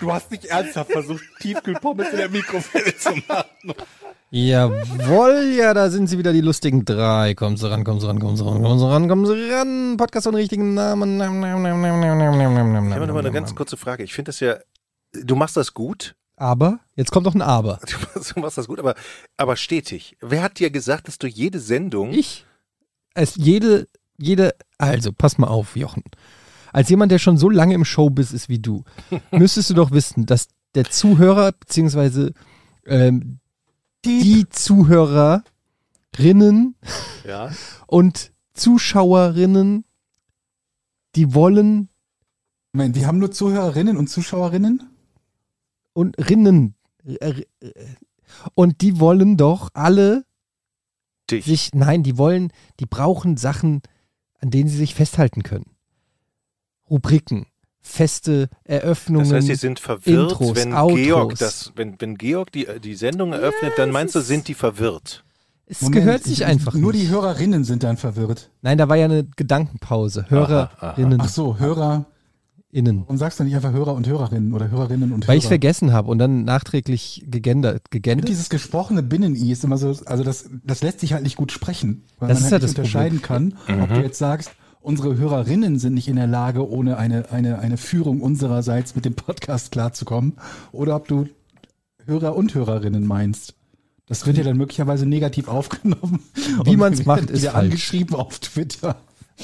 Du hast nicht ernsthaft versucht, Tiefkühlpommes in der Mikrowelle zu machen. Jawohl, ja, da sind sie wieder, die lustigen drei. Kommen Sie ran, kommen Sie ran, kommen Sie ran, kommen Sie ran, kommen Sie ran. Podcast ohne richtigen Namen. Ich habe noch mal eine ganz kurze Frage. Ich finde das ja, du machst das gut. Aber, jetzt kommt noch ein Aber. Du machst das gut, aber, aber stetig. Wer hat dir gesagt, dass du jede Sendung. Ich, es jede, jede, also, pass mal auf, Jochen. Als jemand, der schon so lange im Showbiz ist wie du, müsstest du doch wissen, dass der Zuhörer, beziehungsweise ähm, die Zuhörerinnen Ja. und Zuschauerinnen, die wollen Moment, die haben nur Zuhörerinnen und Zuschauerinnen? und Rinnen äh, äh, und die wollen doch alle Dich. sich, nein, die wollen, die brauchen Sachen, an denen sie sich festhalten können. Rubriken, feste Eröffnungen. Das heißt, sie sind verwirrt, Intros, wenn Outros. Georg das, wenn, wenn Georg die, die Sendung eröffnet, dann meinst du, sind die verwirrt. es Moment, gehört sich ich- einfach Nur nicht. die Hörerinnen sind dann verwirrt. Nein, da war ja eine Gedankenpause. Hörerinnen, Ach so, Hörer. innen. Warum sagst du nicht einfach Hörer und Hörerinnen oder Hörerinnen und Weil ich Hörer? vergessen habe und dann nachträglich gegendert, gegendert. dieses gesprochene Binnen-I ist immer so, also das, das lässt sich halt nicht gut sprechen, weil Das man ist halt ja nicht unterscheiden kann, ob du jetzt sagst, unsere Hörerinnen sind nicht in der Lage, ohne eine, eine, eine Führung unsererseits mit dem Podcast klarzukommen, oder ob du Hörer und Hörerinnen meinst. Das wird ja dann möglicherweise negativ aufgenommen. Wie Und man's wir macht, ist falsch. angeschrieben auf Twitter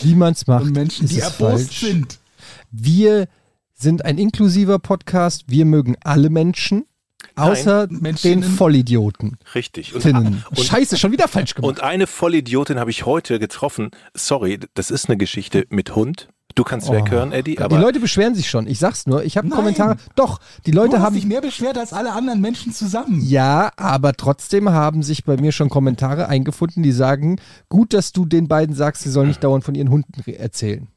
Wie man es macht, von Menschen, die es erbost falsch. sind. Wir sind ein inklusiver Podcast. Wir mögen alle Menschen, außer den Menschinnen. Vollidioten. Richtig. Und, und, Scheiße, schon wieder falsch gemacht. und eine Vollidiotin habe ich heute getroffen. Sorry, das ist eine Geschichte mit Hund. Du kannst weghören, Eddie, die aber Leute beschweren sich schon. Ich sag's nur. Ich habe. Kommentare. Doch, die Du Leute hast haben. dich mehr beschwert als alle anderen Menschen zusammen. Ja, aber trotzdem haben sich bei mir schon Kommentare eingefunden, die sagen, gut, dass du den beiden sagst, sie sollen nicht dauernd von ihren Hunden erzählen.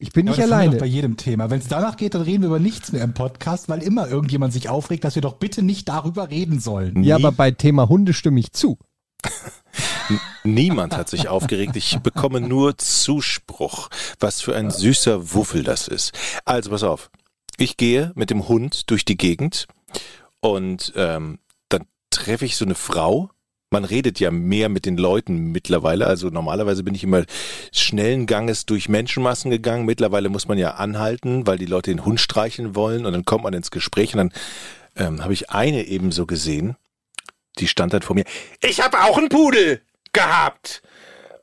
Ich bin Ja, nicht aber das haben wir alleine. Bei jedem Thema. Wenn es danach geht, dann reden wir über nichts mehr im Podcast, weil immer irgendjemand sich aufregt, dass wir doch bitte nicht darüber reden sollen. Ja, aber bei Thema Hunde stimme ich zu. niemand hat sich aufgeregt. Ich bekomme nur Zuspruch. Was für ein süßer Wuffel das ist. Also pass auf. Ich gehe mit dem Hund durch die Gegend und ähm, dann treffe ich so eine Frau. Man redet ja mehr mit den Leuten mittlerweile. Also normalerweise bin ich immer schnellen Ganges durch Menschenmassen gegangen. Mittlerweile muss man ja anhalten, weil die Leute den Hund streicheln wollen und dann kommt man ins Gespräch und dann ähm, habe ich eine eben so gesehen. Die stand dann vor mir. Ich habe auch einen Pudel gehabt.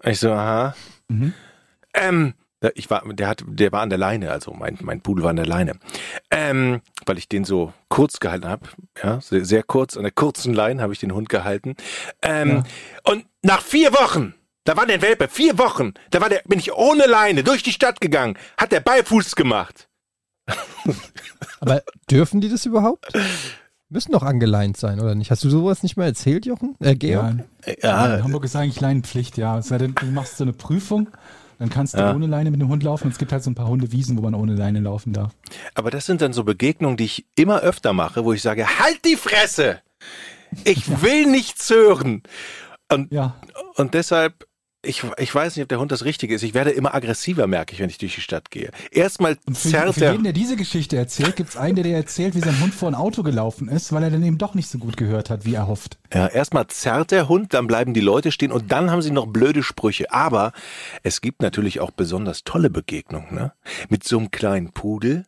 Ich so, aha. Ähm, ich war, der hat, der war an der Leine, also mein, mein Pudel war an der Leine. Ähm, weil ich den so kurz gehalten habe, ja, sehr, sehr kurz, an der kurzen Leine habe ich den Hund gehalten. Ähm, Und nach vier Wochen, da war der Welpe, vier Wochen, da war der, bin ich ohne Leine durch die Stadt gegangen, hat der Beifuß gemacht. Aber dürfen die das überhaupt? Müssen doch angeleint sein, oder nicht? Hast du sowas nicht mehr erzählt, Jochen? Äh, Georg? Ja, in Hamburg ist eigentlich Leinenpflicht, ja. Es sei denn, du machst so eine Prüfung, dann kannst du Ja. ohne Leine mit dem Hund laufen. Und es gibt halt so ein paar Hundewiesen, wo man ohne Leine laufen darf. Aber das sind dann so Begegnungen, die ich immer öfter mache, wo ich sage, halt die Fresse! Ich will nichts hören. Und, Ja. und deshalb, ich, ich weiß nicht, ob der Hund das Richtige ist. Ich werde immer aggressiver, merke ich, wenn ich durch die Stadt gehe. Erstmal für, zerrt für der. jeden, der diese Geschichte erzählt, gibt es einen, der dir erzählt, wie sein Hund vor ein Auto gelaufen ist, weil er dann eben doch nicht so gut gehört hat, wie er hofft. Ja, erstmal zerrt der Hund, dann bleiben die Leute stehen und dann haben sie noch blöde Sprüche. Aber es gibt natürlich auch besonders tolle Begegnungen, ne? Mit so einem kleinen Pudel.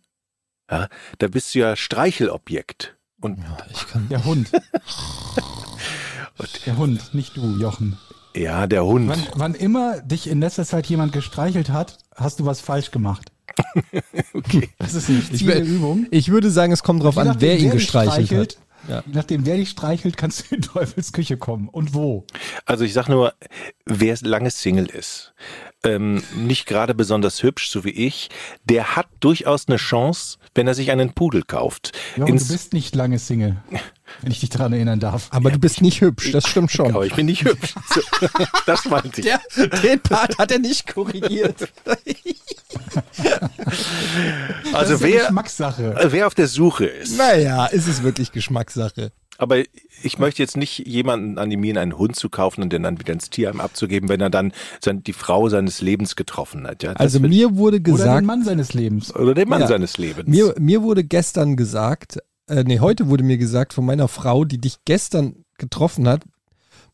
Ja, da bist du ja Streichelobjekt. Und Ich kann. Der Hund. der Hund, nicht du, Jochen. Ja, der Hund. Wann, wann immer dich in letzter Zeit jemand gestreichelt hat, hast du was falsch gemacht. Okay. Das ist eine Ich, Übung. ich würde sagen, es kommt drauf Je an, nachdem, wer ihn dich gestreichelt streichelt, hat. Ja. Je nachdem, wer dich streichelt, kannst du in Teufels Küche kommen. Und wo? Also ich sag nur, wer lange Single ist, ähm, nicht gerade besonders hübsch, so wie ich, der hat durchaus eine Chance, wenn er sich einen Pudel kauft. Jochen, Ins- du bist nicht lange Single. wenn ich dich daran erinnern darf. Aber du bist nicht hübsch, das stimmt schon. Aber ich bin nicht hübsch. So, das meinte ich. Der, den Part hat er nicht korrigiert. das Also ist ja wer, Geschmackssache. wer auf der Suche ist. naja, ist es wirklich Geschmackssache. Aber ich möchte jetzt nicht jemanden animieren, einen Hund zu kaufen und den dann wieder ins Tierheim abzugeben, wenn er dann sein, die Frau seines Lebens getroffen hat. Ja, Also mir wurde Oder den gesagt, Mann seines Lebens. oder den Mann Ja. seines Lebens. mir, mir wurde gestern gesagt, äh, nee, heute wurde mir gesagt von meiner Frau, die dich gestern getroffen hat,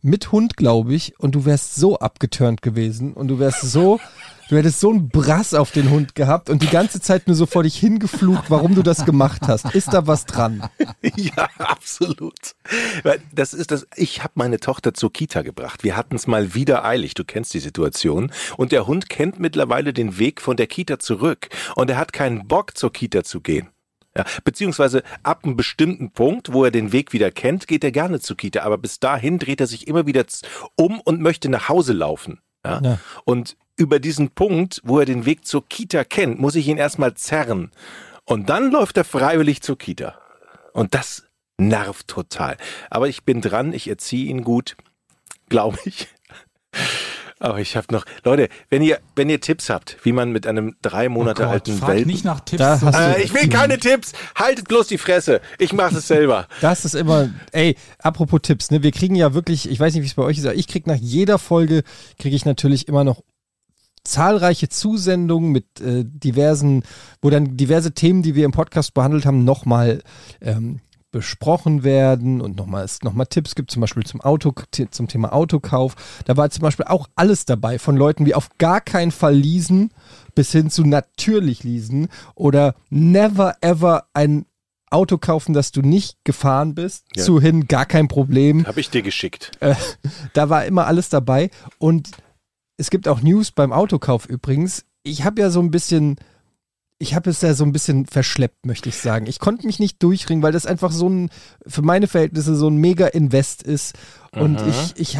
mit Hund, glaube ich, und du wärst so abgeturnt gewesen und du wärst so, du hättest so einen Brass auf den Hund gehabt und die ganze Zeit nur so vor dich hingeflucht, warum du das gemacht hast. Ist da was dran? Ja, absolut. Das ist das. Ich habe meine Tochter zur Kita gebracht. Wir hatten es mal wieder eilig. Du kennst die Situation. Und der Hund kennt mittlerweile den Weg von der Kita zurück. Und er hat keinen Bock, zur Kita zu gehen. Ja, beziehungsweise ab einem bestimmten Punkt, wo er den Weg wieder kennt, geht er gerne zur Kita. Aber bis dahin dreht er sich immer wieder um und möchte nach Hause laufen. Ja? Ja. Und über diesen Punkt, wo er den Weg zur Kita kennt, muss ich ihn erstmal zerren. Und dann läuft er freiwillig zur Kita. Und das nervt total. Aber ich bin dran, ich erziehe ihn gut, glaube ich. Aber ich habe noch, Leute, wenn ihr, wenn ihr Tipps habt, wie man mit einem drei Monate Oh Gott, alten frag Welpen. nicht nach Tipps. Da so Äh, ich will keine Tipps. Haltet bloß die Fresse. Ich mache es selber. Das ist immer, ey, apropos Tipps, ne, wir kriegen ja wirklich, ich weiß nicht, wie es bei euch ist, aber ich krieg nach jeder Folge, kriege ich natürlich immer noch zahlreiche Zusendungen mit äh, diversen, wo dann diverse Themen, die wir im Podcast behandelt haben, nochmal ähm, besprochen werden und nochmal es nochmal Tipps gibt, zum Beispiel zum Auto, zum Thema Autokauf. Da war zum Beispiel auch alles dabei, von Leuten wie auf gar keinen Fall leasen bis hin zu natürlich leasen oder never ever ein Auto kaufen, das du nicht gefahren bist, Ja. zu hin gar kein Problem. Habe ich dir geschickt. Da war immer alles dabei. Und es gibt auch News beim Autokauf übrigens. Ich habe ja so ein bisschen, ich habe es ja so ein bisschen verschleppt, möchte ich sagen. Ich konnte mich nicht durchringen, weil das einfach so ein, für meine Verhältnisse so ein Mega-Invest ist. Und ich, ich,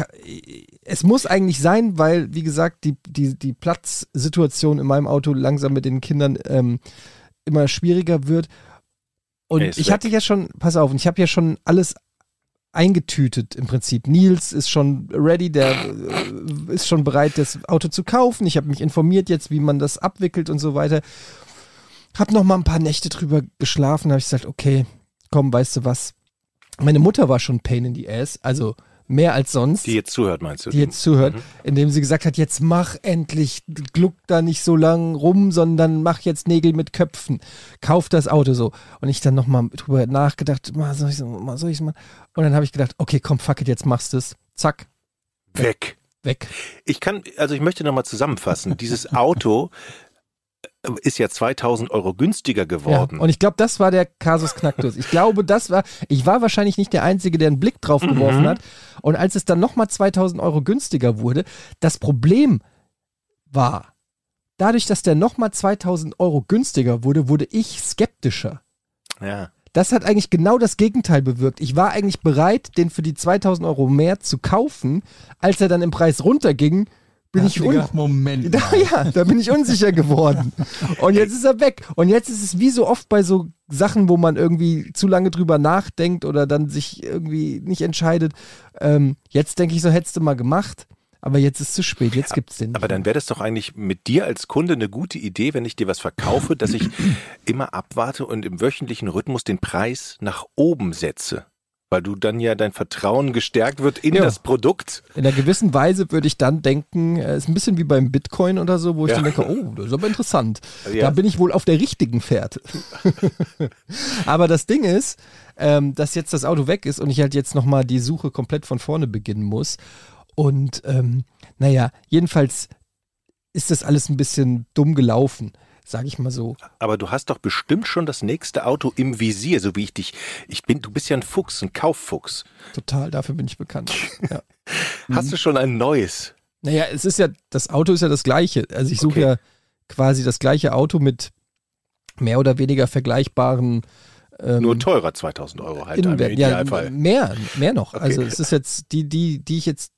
es muss eigentlich sein, weil, wie gesagt, die, die, die Platzsituation in meinem Auto langsam mit den Kindern ähm, immer schwieriger wird. Und ich weg. hatte ja schon, pass auf, ich habe ja schon alles eingetütet im Prinzip. Nils ist schon ready, der äh, ist schon bereit, das Auto zu kaufen. Ich habe mich informiert jetzt, wie man das abwickelt und so weiter. Hab noch mal ein paar Nächte drüber geschlafen, habe ich gesagt, okay, komm, weißt du was? Meine Mutter war schon Pain in the Ass, also mehr als sonst Die jetzt zuhört, meinst du? die jetzt zuhört, Mhm. indem sie gesagt hat, jetzt mach endlich, gluck da nicht so lang rum, sondern mach jetzt Nägel mit Köpfen. Kauf das Auto so. Und ich dann nochmal drüber nachgedacht, mal soll ich mal, soll ich's mal? Und dann habe ich gedacht, okay, komm, fuck it, jetzt machst du's. Zack, Weg. weg. Ich kann, also ich möchte nochmal zusammenfassen. Dieses Auto ist ja 2000 Euro günstiger geworden. Ja, und ich glaube, das war der Kasus Knacktus. Ich glaube, das war, ich war wahrscheinlich nicht der Einzige, der einen Blick drauf geworfen Mhm. hat. Und als es dann nochmal 2000 Euro günstiger wurde, das Problem war, dadurch, dass der nochmal 2000 Euro günstiger wurde, wurde ich skeptischer. ja. Das hat eigentlich genau das Gegenteil bewirkt. Ich war eigentlich bereit, den für die 2000 Euro mehr zu kaufen. Als er dann im Preis runterging, bin Da ich un Moment. da, ja, da bin ich unsicher geworden. Und jetzt ist er weg. Und jetzt ist es wie so oft bei so Sachen, wo man irgendwie zu lange drüber nachdenkt oder dann sich irgendwie nicht entscheidet. Ähm, jetzt denke ich so, hättest du mal gemacht. Aber jetzt ist es zu spät. Jetzt gibt's den. nicht Aber dann wäre das doch eigentlich mit dir als Kunde eine gute Idee, wenn ich dir was verkaufe, dass ich immer abwarte und im wöchentlichen Rhythmus den Preis nach oben setze. Weil du dann ja dein Vertrauen gestärkt wird in Ja. das Produkt. In einer gewissen Weise würde ich dann denken, äh, ist ein bisschen wie beim Bitcoin oder so, wo ich Ja. dann denke, oh, das ist aber interessant. Ja. Da bin ich wohl auf der richtigen Fährte. aber das Ding ist, ähm, dass jetzt das Auto weg ist und ich halt jetzt nochmal die Suche komplett von vorne beginnen muss. Und ähm, naja, jedenfalls ist das alles ein bisschen dumm gelaufen, sage ich mal so. Aber du hast doch bestimmt schon das nächste Auto im Visier, so wie ich dich. Ich bin, du bist ja ein Fuchs, ein Kauffuchs. Total, dafür bin ich bekannt. Ja. Hast du schon ein neues? Naja, es ist ja, das Auto ist ja das gleiche. Also ich suche Okay. ja quasi das gleiche Auto mit mehr oder weniger vergleichbaren ähm, Nur teurer, 2000 Euro halt im Innenwert. Ja, Idealfall. mehr, mehr noch. Okay. Also es ist jetzt, die, die, die ich jetzt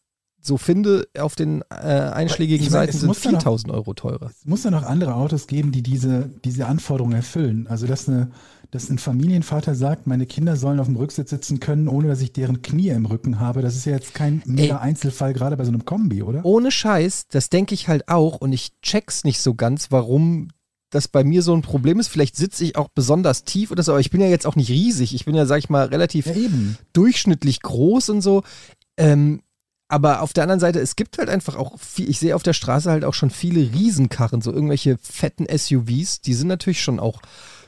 so finde, auf den äh, einschlägigen meine, Seiten sind muss ja noch- 4000 Euro teurer. Es muss ja noch andere Autos geben, die diese, diese Anforderungen erfüllen. Also dass eine, dass ein Familienvater sagt, meine Kinder sollen auf dem Rücksitz sitzen können, ohne dass ich deren Knie im Rücken habe. Das ist ja jetzt kein mega Einzelfall, gerade bei so einem Kombi, oder? Ohne Scheiß, das denke ich halt auch und ich check's nicht so ganz, warum das bei mir so ein Problem ist. Vielleicht sitze ich auch besonders tief oder so, aber ich bin ja jetzt auch nicht riesig. Ich bin ja, sag ich mal, relativ Ja, eben. durchschnittlich groß und so. Ähm, aber auf der anderen Seite, es gibt halt einfach auch viel, ich sehe auf der Straße halt auch schon viele Riesenkarren, so irgendwelche fetten SUVs, die sind natürlich schon auch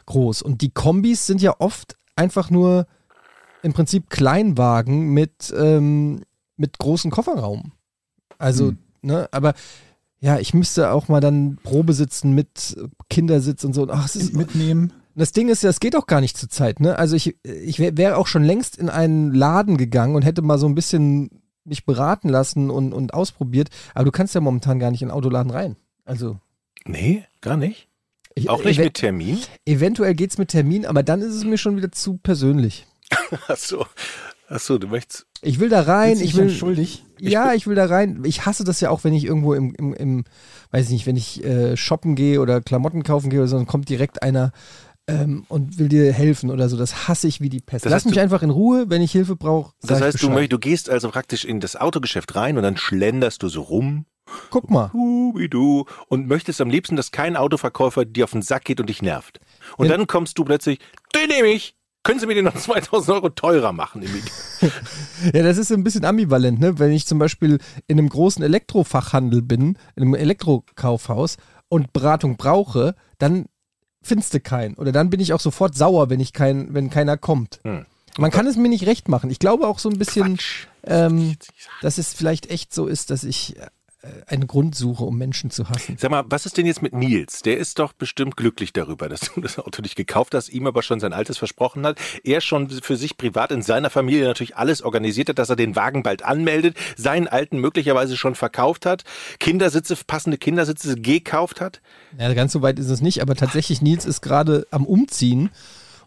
groß. Und die Kombis sind ja oft einfach nur im Prinzip Kleinwagen mit, ähm, mit großem Kofferraum. Also, Hm. ne, aber ja, ich müsste auch mal dann Probe sitzen mit Kindersitz und so. Ach, es ist, Mitnehmen. das Ding ist, das geht auch gar nicht zur Zeit, ne? Also ich, ich wäre wär auch schon längst in einen Laden gegangen und hätte mal so ein bisschen mich beraten lassen und, und ausprobiert. Aber du kannst ja momentan gar nicht in den Autoladen rein. Also Nee, gar nicht. ich, Auch nicht mit Termin? eventuell geht's mit Termin, aber dann ist es mir schon wieder zu persönlich. Achso. Achso, du möchtest. Ich will da rein, ich will. schuldig. Ja, ich will da rein. Ich hasse das ja auch, wenn ich irgendwo im, im, im weiß ich nicht, wenn ich äh, shoppen gehe oder Klamotten kaufen gehe oder so, dann kommt direkt einer ähm, und will dir helfen oder so. Das hasse ich wie die Pest. Das Lass heißt, mich einfach in Ruhe, wenn ich Hilfe brauche. Das heißt, du, du gehst also praktisch in das Autogeschäft rein und dann schlenderst du so rum, Guck mal. wie du, und möchtest am liebsten, dass kein Autoverkäufer dir auf den Sack geht und dich nervt. Und Ja. dann kommst du plötzlich, den nehme ich. Können Sie mir den noch 2000 Euro teurer machen? Ja, das ist ein bisschen ambivalent, ne? Wenn ich zum Beispiel in einem großen Elektrofachhandel bin, in einem Elektrokaufhaus und Beratung brauche, dann findest du keinen. Oder dann bin ich auch sofort sauer, wenn ich kein, wenn keiner kommt. Hm. Man kann es mir nicht recht machen. Ich glaube auch so ein bisschen, ähm, dass es vielleicht echt so ist, dass ich äh, einen Grund suche, um Menschen zu hassen. Sag mal, was ist denn jetzt mit Nils? Der ist doch bestimmt glücklich darüber, dass du das Auto nicht gekauft hast, ihm aber schon sein altes versprochen hat. Er schon für sich privat in seiner Familie natürlich alles organisiert hat, dass er den Wagen bald anmeldet, seinen alten möglicherweise schon verkauft hat, Kindersitze, passende Kindersitze gekauft hat. Ja, ganz so weit ist es nicht, aber tatsächlich, Nils ist gerade am Umziehen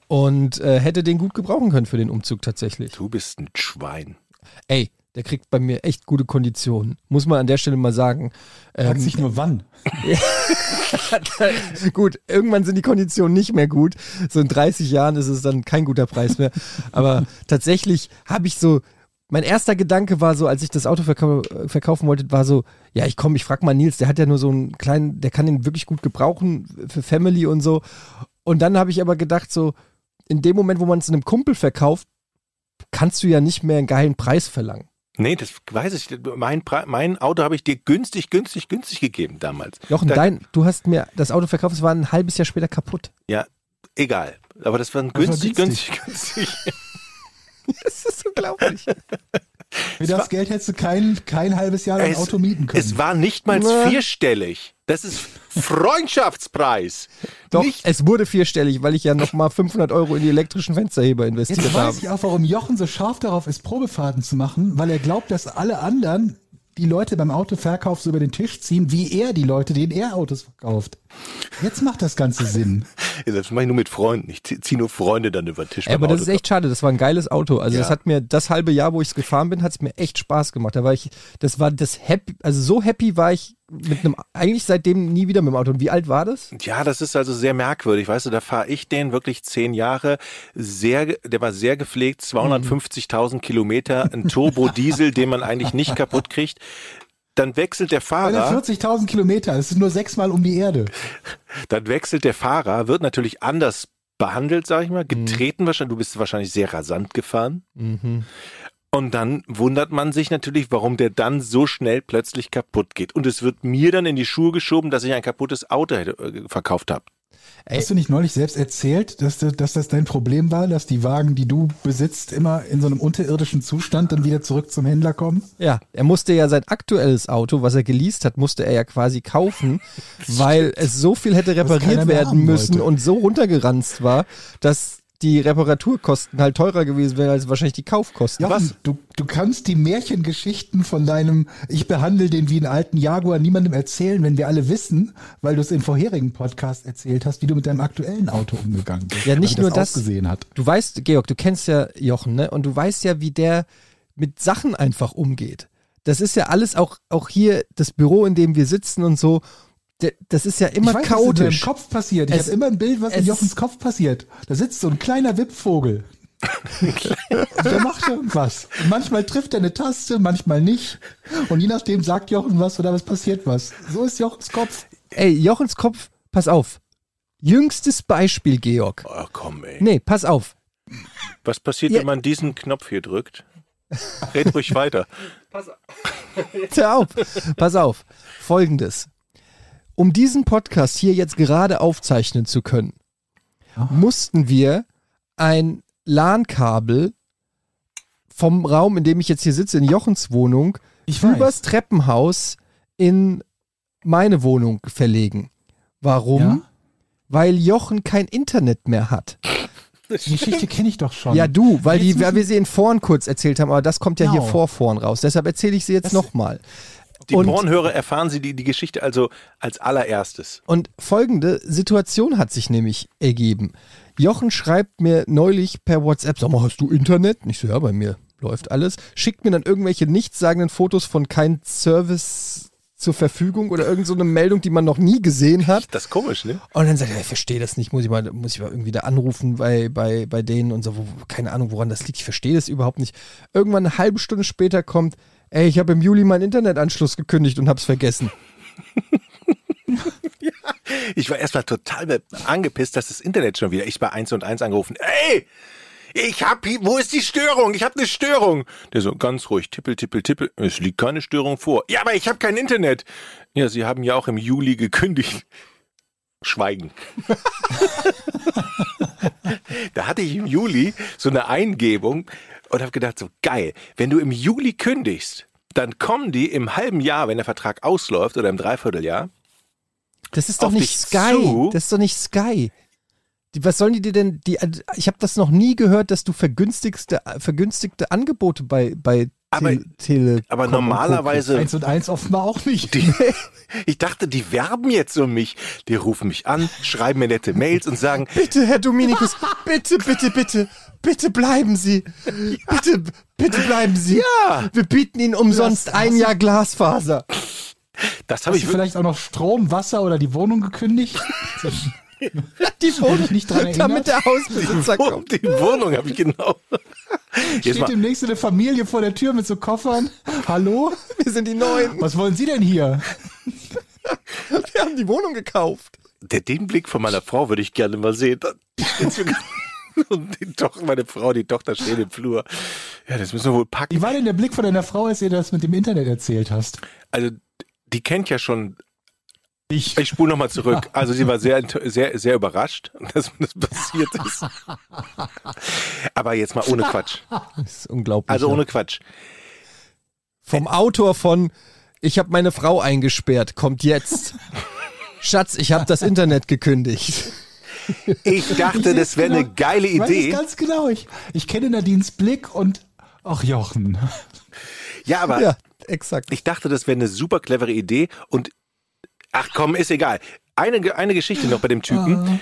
und äh, hätte den gut gebrauchen können für den Umzug tatsächlich. Du bist ein Schwein. Ey, der kriegt bei mir echt gute Konditionen. Muss man an der Stelle mal sagen. Fragt Ähm, sich nur wann. gut, irgendwann sind die Konditionen nicht mehr gut. So in 30 Jahren ist es dann kein guter Preis mehr. Aber tatsächlich habe ich so, mein erster Gedanke war so, als ich das Auto verkau verkaufen wollte, war so, ja, ich komme, ich frag mal Nils, der hat ja nur so einen kleinen, der kann den wirklich gut gebrauchen für Family und so. Und dann habe ich aber gedacht so, in dem Moment, wo man es einem Kumpel verkauft, kannst du ja nicht mehr einen geilen Preis verlangen. Nee, das weiß ich. Mein, mein Auto habe ich dir günstig, günstig, günstig gegeben damals. Jochen, Da- dein, du hast mir das Auto verkauft, es war ein halbes Jahr später kaputt. Ja, egal. Aber das war ein war günstig, günstig. günstig, günstig. Das ist unglaublich. Für das Geld hättest du kein, kein halbes Jahr ein Auto mieten können. Es war nicht mal Na. vierstellig. Das ist Freundschaftspreis. Doch, Nicht es wurde vierstellig, weil ich ja nochmal 500 Euro in die elektrischen Fensterheber investiert Jetzt habe. weiß ich auch, warum Jochen so scharf darauf ist, Probefahrten zu machen, weil er glaubt, dass alle anderen die Leute beim Autoverkauf so über den Tisch ziehen, wie er die Leute, denen er Autos verkauft. Jetzt macht das Ganze Sinn. Das mache ich nur mit Freunden. Ich zieh- zieh nur Freunde dann über den Tisch. Ey, beim aber das Auto. ist echt schade, das war ein geiles Auto. Also Ja. das hat mir das halbe Jahr, wo ich es gefahren bin, hat es mir echt Spaß gemacht. Da war ich, das war das happy, also so happy war ich mit einem, eigentlich seitdem nie wieder mit dem Auto. Und wie alt war das? Ja, das ist also sehr merkwürdig. Weißt du, da fahre ich den wirklich zehn Jahre. Sehr, der war sehr gepflegt, 250.000 Kilometer, ein Turbo-Diesel, den man eigentlich nicht kaputt kriegt. Dann wechselt der Fahrer, 40.000 Kilometer, das ist nur sechsmal um die Erde. dann wechselt der Fahrer, wird natürlich anders behandelt, sag ich mal, getreten wahrscheinlich. Du bist wahrscheinlich sehr rasant gefahren. Mhm. Und dann wundert man sich natürlich, warum der dann so schnell plötzlich kaputt geht. Und es wird mir dann in die Schuhe geschoben, dass ich ein kaputtes Auto hätte, äh, verkauft habe. Ey. Hast du nicht neulich selbst erzählt, dass, dass das dein Problem war, dass die Wagen, die du besitzt, immer in so einem unterirdischen Zustand dann wieder zurück zum Händler kommen? Ja, er musste ja sein aktuelles Auto, was er geleast hat, musste er ja quasi kaufen, weil es so viel hätte repariert werden müssen wollte. und so runtergeranzt war, dass die Reparaturkosten halt teurer gewesen wären als wahrscheinlich die Kaufkosten. Jochen, du, du kannst die Märchengeschichten von deinem Ich behandle den wie einen alten Jaguar niemandem erzählen, wenn wir alle wissen, weil du es im vorherigen Podcast erzählt hast, wie du mit deinem aktuellen Auto umgegangen bist. Ja, nicht nur das. ausgesehen hat. Du weißt, Georg, du kennst ja Jochen, ne? Und du weißt ja, wie der mit Sachen einfach umgeht. Das ist ja alles auch, auch hier das Büro, in dem wir sitzen und so. Das ist ja immer ich weiß, was in chaotisch. Kopf passiert. Ich habe immer ein Bild, was in Jochens Kopf passiert. Da sitzt so ein kleiner Wippvogel. Und der macht irgendwas. Und manchmal trifft er eine Taste, manchmal nicht. Und je nachdem sagt Jochen was oder was passiert was. So ist Jochens Kopf. Ey, Jochens Kopf, pass auf. Jüngstes Beispiel, Georg. Oh, komm, ey. Nee, pass auf. Was passiert, Ja. wenn man diesen Knopf hier drückt? Red ruhig weiter. Hör auf. Pass auf. Folgendes. Um diesen Podcast hier jetzt gerade aufzeichnen zu können, mussten wir ein LAN-Kabel vom Raum, in dem ich jetzt hier sitze, in Jochens Wohnung, Ich übers Treppenhaus in meine Wohnung verlegen. Warum? Ja? Weil Jochen kein Internet mehr hat. Die Geschichte kenne ich doch schon. Ja, du, weil, die, weil wir sie in Vorn kurz erzählt haben, aber das kommt ja hier Genau. vor Vorn raus. Deshalb erzähle ich sie jetzt nochmal. Die Und- Pornhörer erfahren sie die, die Geschichte also als allererstes. Und folgende Situation hat sich nämlich ergeben. Jochen schreibt mir neulich per WhatsApp, sag mal, hast du Internet? Nicht so, ja, bei mir läuft alles. Schickt mir dann irgendwelche nichtssagenden Fotos von kein Service zur Verfügung oder irgend so eine Meldung, die man noch nie gesehen hat. Das ist komisch, ne? Und dann sagt er, ich verstehe das nicht, muss ich mal, muss ich mal irgendwie da anrufen bei, bei, bei denen und so, keine Ahnung, woran das liegt, ich verstehe das überhaupt nicht. Irgendwann eine halbe Stunde später kommt, ey, ich habe im Juli meinen Internetanschluss gekündigt und hab's vergessen. Ich war erstmal total angepisst, dass das Internet schon wieder. Ich bei 1 und 1 angerufen. Ey! Ich hab hier, wo ist die Störung? Ich hab eine Störung. Der so ganz ruhig, tippel, tippel, tippel. Es liegt keine Störung vor. Ja, aber ich habe kein Internet. Ja, Sie haben ja auch im Juli gekündigt. Schweigen. da hatte ich im Juli so eine Eingebung und habe gedacht, so geil, wenn du im Juli kündigst, dann kommen die im halben Jahr, wenn der Vertrag ausläuft oder im Dreivierteljahr, Das ist doch nicht Sky. zu? Das ist doch nicht Sky. Die, was sollen die dir denn? Die, ich habe das noch nie gehört, dass du vergünstigste, vergünstigte Angebote bei, bei Aber- Tele, aber normalerweise Eins und eins offenbar auch nicht. Die, ich dachte, die werben jetzt um mich. Die rufen mich an, schreiben mir nette Mails und sagen, Bitte, Herr Dominikus, bitte, bitte, bitte, bitte bleiben Sie. Bitte, bitte bleiben Sie. Ja. Wir bieten Ihnen umsonst hast ein Jahr Glasfaser. das habe ich vielleicht auch noch Strom, Wasser oder die Wohnung gekündigt? Die Wo dich nicht dran erinnert? damit der Hausbesitzer wirklich, kommt. die Wohnung habe ich genau. Jetzt Steht mal, demnächst eine Familie vor der Tür mit so Koffern. Hallo? Wir sind die Neuen. Was wollen Sie denn hier? Wir haben die Wohnung gekauft. der, den Blick von meiner Frau würde ich gerne mal sehen. Und die Tochter, meine Frau, die Tochter steht im Flur. Ja, das müssen wir wohl packen. Wie war denn der Blick von deiner Frau, als ihr das mit dem Internet erzählt hast? Also, die kennt ja schon. Ich. Ich spule nochmal zurück. Also, sie war sehr, sehr, sehr überrascht, dass das passiert ist. Aber jetzt mal ohne Quatsch. Das ist unglaublich. Also ohne Quatsch. Vom Autor von Ich habe meine Frau eingesperrt, kommt jetzt. Schatz, ich habe das Internet gekündigt. Ich dachte, das wäre eine geile Ich Idee. ganz genau. Ich, ich kenne Nadines Blick und. Ach, Jochen. Ja, aber Ja, exakt. ich dachte, das wäre eine super clevere Idee und ach komm, ist egal. Eine, eine Geschichte noch bei dem Typen.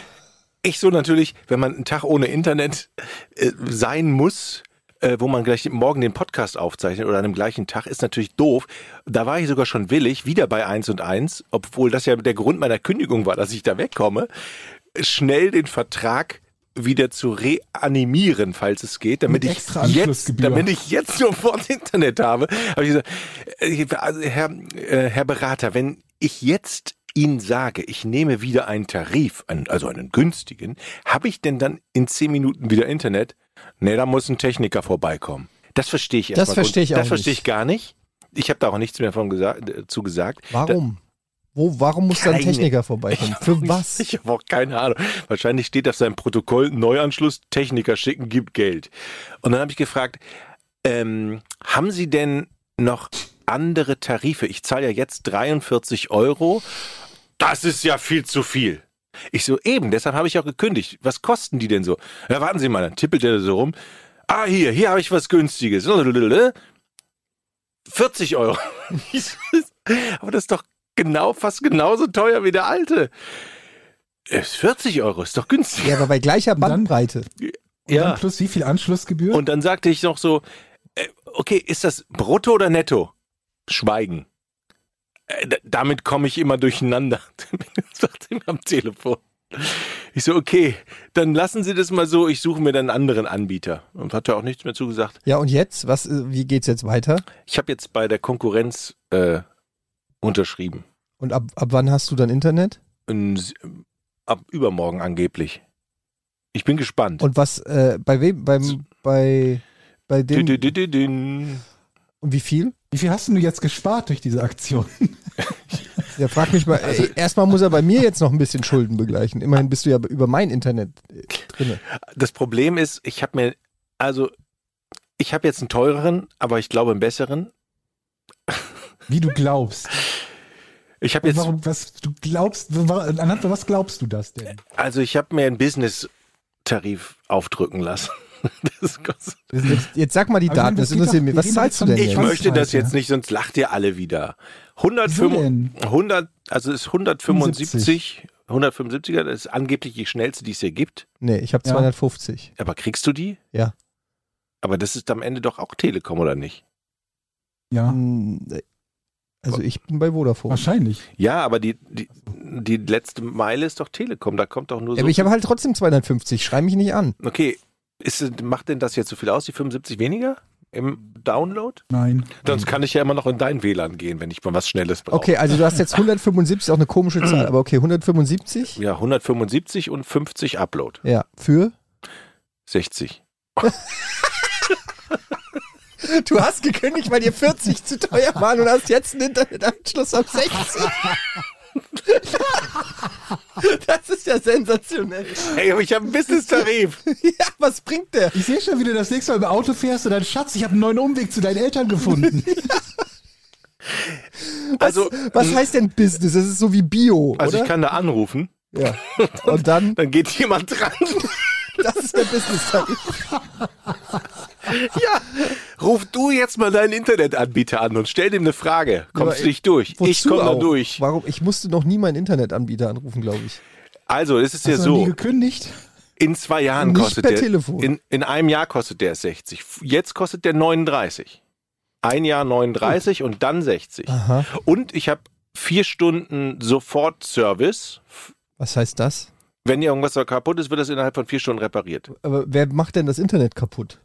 Ich so natürlich, wenn man einen Tag ohne Internet äh, sein muss, äh, wo man gleich morgen den Podcast aufzeichnet oder an dem gleichen Tag, ist natürlich doof. Da war ich sogar schon willig, wieder bei 1 und 1, obwohl das ja der Grund meiner Kündigung war, dass ich da wegkomme, schnell den Vertrag wieder zu reanimieren, falls es geht, damit Mit ich jetzt, damit ich jetzt sofort Internet habe. Habe ich gesagt, äh, also Herr, äh, Herr Berater, wenn ich jetzt Ihnen sage, ich nehme wieder einen Tarif, einen, also einen günstigen, habe ich denn dann in zehn Minuten wieder Internet? Nee, da muss ein Techniker vorbeikommen. Das verstehe ich Das erstmal. verstehe ich Das auch verstehe nicht. ich gar nicht. Ich habe da auch nichts mehr von gesagt, äh, zu gesagt. Warum? Wo, warum muss da ein Keine- Techniker vorbeikommen? Für was? Ich habe auch keine Ahnung. Wahrscheinlich steht auf seinem Protokoll Neuanschluss, Techniker schicken, gibt Geld. Und dann habe ich gefragt, ähm, haben Sie denn noch andere Tarife? Ich zahle ja jetzt 43 Euro. Das ist ja viel zu viel. Ich so, eben, deshalb habe ich auch gekündigt. Was kosten die denn so? Ja, warten Sie mal, dann tippelt er so rum. Ah, hier, hier habe ich was Günstiges. 40 Euro. Aber das ist doch genau, fast genauso teuer wie der alte. Ist 40 Euro, ist doch günstig. Ja, aber bei gleicher Bandbreite. Und Ja. dann plus wie viel Anschlussgebühr? Und dann sagte ich noch so, äh, okay, ist das brutto oder netto? Schweigen. Äh, damit komme ich immer durcheinander. Sagt mir am Telefon. Ich so, okay, dann lassen Sie das mal so, ich suche mir dann einen anderen Anbieter. Und hat er auch nichts mehr zugesagt. Ja, und jetzt? Was, äh, wie geht's jetzt weiter? Ich habe jetzt bei der Konkurrenz äh, unterschrieben. Und ab, ab wann hast du dann Internet? Und ab übermorgen angeblich. Ich bin gespannt. Und was, äh, bei wem? Beim, bei, bei dem. Und wie viel? Wie viel hast denn du jetzt gespart durch diese Aktion? Der fragt mich mal, äh, erstmal muss er bei mir jetzt noch ein bisschen Schulden begleichen. Immerhin bist du ja über mein Internet äh, drinne. Das Problem ist, ich habe mir, also, ich habe jetzt einen teureren, aber ich glaube einen besseren. Wie du glaubst. Ich habe Und jetzt, warum, was du glaubst, anhand von was glaubst du das denn? also ich habe mir einen Business-Tarif aufdrücken lassen. Das kostet, Jetzt, jetzt sag mal die Daten, das interessiert mich. Was zahlst du denn ich jetzt? möchte das jetzt nicht, sonst lacht ihr alle wieder. Wieso 105, denn? 100, also ist 175, 175er, das ist angeblich die schnellste, die es hier gibt. Nee, ich habe Ja. 250. Aber kriegst du die? Ja. Aber das ist am Ende doch auch Telekom, oder nicht? Ja, Hm, Also ich bin bei Vodafone. wahrscheinlich. Ja, aber die, die, die letzte Meile ist doch Telekom, da kommt doch nur so. Ja, aber ich habe halt trotzdem 250. Schrei mich nicht an. okay, ist, macht denn das jetzt so viel aus, die 75 weniger im Download? Nein. Sonst kann ich ja immer noch in dein WLAN gehen, wenn ich mal was Schnelles brauche. Okay, also du hast jetzt 175, auch eine komische Zahl, aber okay, 175? Ja, 175 und 50 Upload. Ja, für? 60. Du hast gekündigt, weil dir 40 zu teuer waren und hast jetzt einen Internetanschluss auf 60. Das ist ja sensationell. Hey, aber ich habe einen Business-Tarif. Ja, was bringt der? Ich sehe schon, wie du das nächste Mal im Auto fährst und dann, Schatz, ich habe einen neuen Umweg zu deinen Eltern gefunden. Also, Was heißt denn Business? Das ist so wie Bio, also oder? ich kann da anrufen, ja. Und dann, dann geht jemand dran. das ist der Business-Tarif. ja, ruf du jetzt mal deinen Internetanbieter an und stell dem eine Frage. Kommst aber du nicht durch? Ich komme da durch. Warum? Ich musste noch nie meinen Internetanbieter anrufen, glaube ich. Also, es ist ja Hast du noch nie so. gekündigt? In zwei Jahren Nicht kostet per der. Telefon. In, in einem Jahr kostet der 60. Jetzt kostet der 39. Ein Jahr 39 und dann 60. Aha. Und ich habe vier Stunden Sofort-Service. Was heißt das? Wenn irgendwas da kaputt ist, wird das innerhalb von vier Stunden repariert. Aber wer macht denn das Internet kaputt?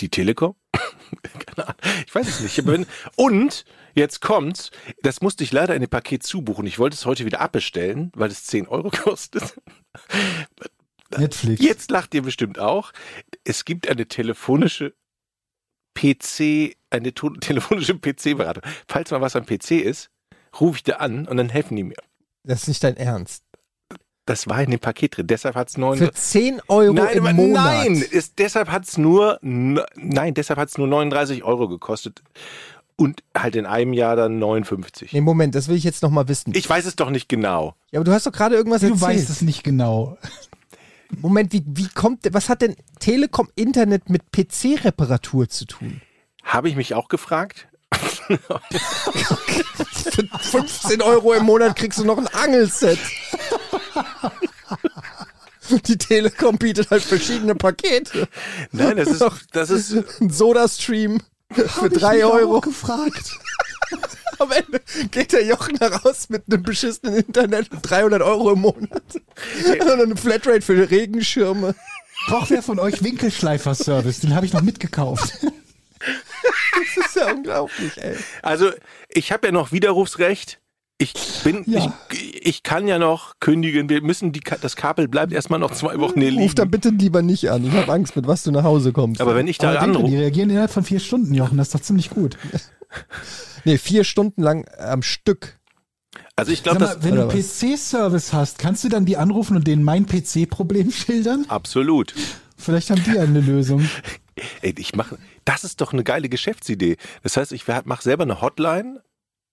Die Telekom? Keine Ahnung. Ich weiß es nicht. Wenn- Und jetzt kommt's, das musste ich leider in dem Paket zubuchen. Ich wollte es heute wieder abbestellen, weil es 10 Euro kostet. Netflix. Jetzt lacht ihr bestimmt auch. Es gibt eine telefonische PC, eine telefonische PC-Beratung. Falls mal was am PC ist, rufe ich da an und dann helfen die mir. Das ist nicht dein Ernst. Das war in dem Paket drin. Deshalb hat's neun. Für 10 Euro Nein, im aber Monat. nein, ist, deshalb hat's nur, nein, deshalb hat's nur 39 Euro gekostet und halt in einem Jahr dann 59. Nee, Moment, das will ich jetzt noch mal wissen. Ich weiß es doch nicht genau. ja, aber du hast doch gerade irgendwas Du erzählt. weißt es nicht genau. Moment, wie, wie kommt, was hat denn Telekom Internet mit PC-Reparatur zu tun? Habe ich mich auch gefragt? Für 15 Euro im Monat kriegst du noch ein Angelset. Die Telekom bietet halt verschiedene Pakete. Nein, das ist, das ist, Ein Soda-Stream für Hab ich 3 mich auch Euro. gefragt. Am Ende geht der Jochen heraus mit einem beschissenen Internet für 300 Euro im Monat. Und eine Flatrate für Regenschirme. Braucht wer von euch Winkelschleifer-Service? Den habe ich noch mitgekauft. Das ist ja unglaublich, ey. also ich habe ja noch Widerrufsrecht. Ich bin, Ja. ich, ich kann ja noch kündigen. Wir müssen die, das Kabel bleibt erstmal noch zwei Wochen hier Ruf da liegen. bitte lieber nicht an. Ich habe Angst, mit was du nach Hause kommst. Aber wenn ich da dran, die anrufe, reagieren innerhalb von vier Stunden, Jochen. Das ist doch ziemlich gut. nee, vier Stunden lang am Stück. also ich glaube, wenn du? PC-Service hast, kannst du dann die anrufen und denen mein PC-Problem schildern? absolut. Vielleicht haben die eine Lösung. Ey, ich mache, das ist doch eine geile Geschäftsidee. Das heißt, ich mache selber eine Hotline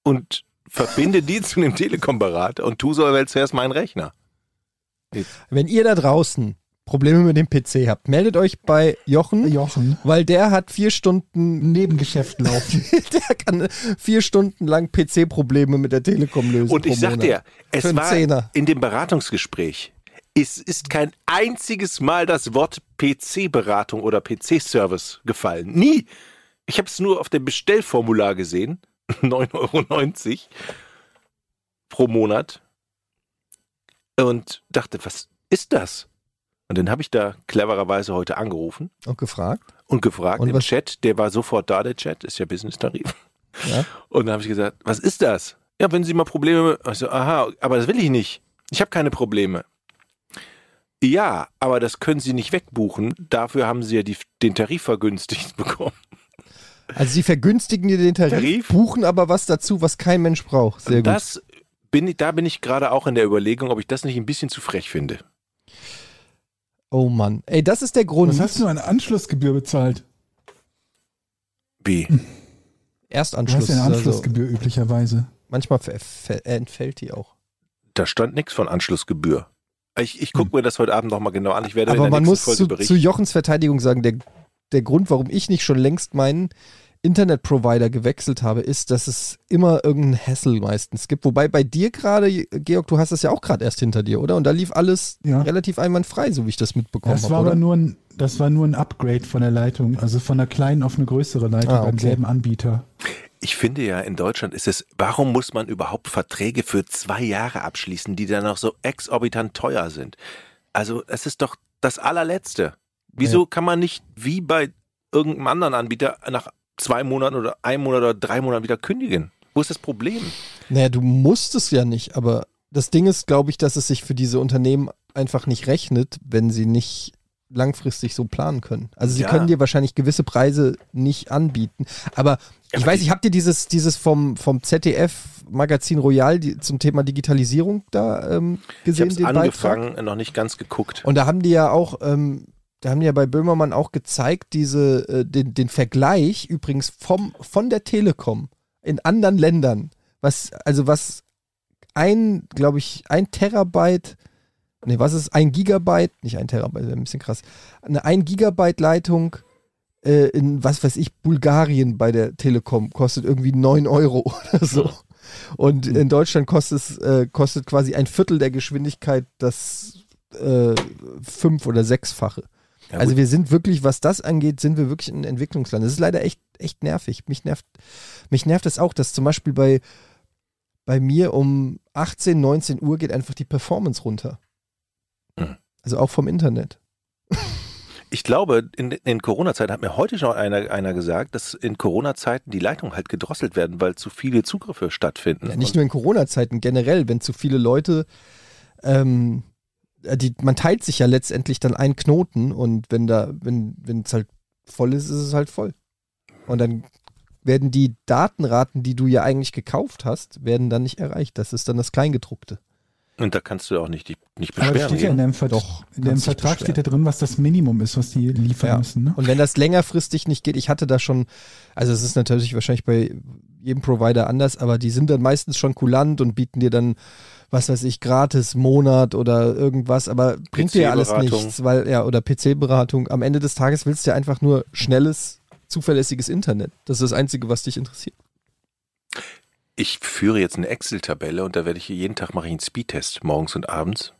und verbinde die zu dem Telekom-Berater und tu so, als wäre es mein Rechner. Wenn ihr da draußen Probleme mit dem PC habt, meldet euch bei Jochen, Jochen, weil der hat vier Stunden, Nebengeschäft laufen. der kann vier Stunden lang PC-Probleme mit der Telekom lösen. Und ich sag dir, es Für war Zehner. in dem Beratungsgespräch, es ist kein einziges Mal das Wort PC-Beratung oder PC-Service gefallen. Nie. Ich habe es nur auf dem Bestellformular gesehen 9,90 Euro pro Monat und dachte, was ist das? Und dann habe ich da clevererweise heute angerufen Und gefragt. und gefragt Und im was- Chat, der war sofort da, der Chat, ist ja Business-Tarif. Ja. Und dann habe ich gesagt, was ist das? Ja, wenn Sie mal Probleme, also aha, aber das will ich nicht. Ich habe keine Probleme. Ja, aber das können Sie nicht wegbuchen. Dafür haben Sie ja die, den Tarif vergünstigt bekommen. Also sie vergünstigen dir den Tarif, Tarif? buchen aber was dazu, was kein Mensch braucht. Sehr gut. das bin ich, da bin ich gerade auch in der Überlegung, ob ich das nicht ein bisschen zu frech finde. Oh Mann. Ey, das ist der Grund. Was hast du an Anschlussgebühr bezahlt? Wie? Du Erstanschluss. hast ja eine also Anschlussgebühr üblicherweise. manchmal äh, entfällt die auch. Da stand nichts von Anschlussgebühr. Ich, ich gucke mir das heute Abend nochmal genau an. Ich werde Aber in der man nächsten muss Folge zu, berichten. zu Jochens Verteidigung sagen, der, der Grund, warum ich nicht schon längst meinen Internetprovider gewechselt habe, ist, dass es immer irgendeinen Hassel meistens gibt. Wobei bei dir gerade, Georg, du hast das ja auch gerade erst hinter dir, oder? Und da lief alles Ja. relativ einwandfrei, so wie ich das mitbekommen Das habe, war oder? aber nur ein, das war nur ein Upgrade von der Leitung, also von einer kleinen auf eine größere Leitung Ah, beim okay. selben Anbieter. Ich finde ja, in Deutschland ist es, warum muss man überhaupt Verträge für zwei Jahre abschließen, die dann noch so exorbitant teuer sind? Also, es ist doch das allerletzte. Wieso kann man nicht wie bei irgendeinem anderen Anbieter nach zwei Monaten oder einem Monat oder drei Monaten wieder kündigen? Wo ist das Problem? Naja, du musst es ja nicht, aber das Ding ist, glaube ich, dass es sich für diese Unternehmen einfach nicht rechnet, wenn sie nicht langfristig so planen können. Also sie Ja. können dir wahrscheinlich gewisse Preise nicht anbieten. Aber ich aber weiß, ich habt ihr dieses, dieses vom, vom ZDF Magazin Royal die, zum Thema Digitalisierung da ähm, Ich gesehen, habe es den Beitrag? angefangen, noch nicht ganz geguckt. Und da haben die ja auch, ähm, da haben ja bei Böhmermann auch gezeigt, diese, äh, den, den Vergleich übrigens vom, von der Telekom in anderen Ländern. Was, also was ein, glaube ich, ein Terabyte, nee, was ist ein Gigabyte? Nicht ein Terabyte, ein bisschen krass. Eine ein Gigabyte Leitung äh, in, was weiß ich, Bulgarien bei der Telekom kostet irgendwie 9 Euro oder so. Und in Deutschland kostet es äh, kostet quasi ein Viertel der Geschwindigkeit das äh, fünf- oder sechsfache. Ja, also wir sind wirklich, was das angeht, sind wir wirklich ein Entwicklungsland. Das ist leider echt, echt nervig. Mich nervt, mich nervt es auch, dass zum Beispiel bei, bei mir um 18, 19 Uhr geht einfach die Performance runter. Mhm. Also auch vom Internet. Ich glaube, in, in Corona-Zeiten hat mir heute schon einer, einer gesagt, dass in Corona-Zeiten die Leitungen halt gedrosselt werden, weil zu viele Zugriffe stattfinden. Ja, nicht nur in Corona-Zeiten, generell, wenn zu viele Leute, ähm, äh, die, man teilt sich ja letztendlich dann einen Knoten und wenn da, wenn, wenn es halt voll ist, ist es halt voll. Und dann werden die Datenraten, die du ja eigentlich gekauft hast, werden dann nicht erreicht. Das ist dann das Kleingedruckte. Und da kannst du auch nicht, die- nicht Aber beschweren. steht ja in gehen. dem, Vert Doch, in dich Vertrag steht ja drin, was das Minimum ist, was die liefern Ja. müssen. Ne? Und wenn das längerfristig nicht geht, ich hatte da schon, also es ist natürlich wahrscheinlich bei jedem Provider anders, aber die sind dann meistens schon kulant und bieten dir dann, was weiß ich, gratis Monat oder irgendwas, aber bringt dir ja alles nichts, weil, ja, oder PC-Beratung. Am Ende des Tages willst du ja einfach nur schnelles, zuverlässiges Internet. Das ist das Einzige, was dich interessiert. Ich führe jetzt eine Excel-Tabelle und da werde ich jeden Tag mache ich einen Speedtest, morgens und abends,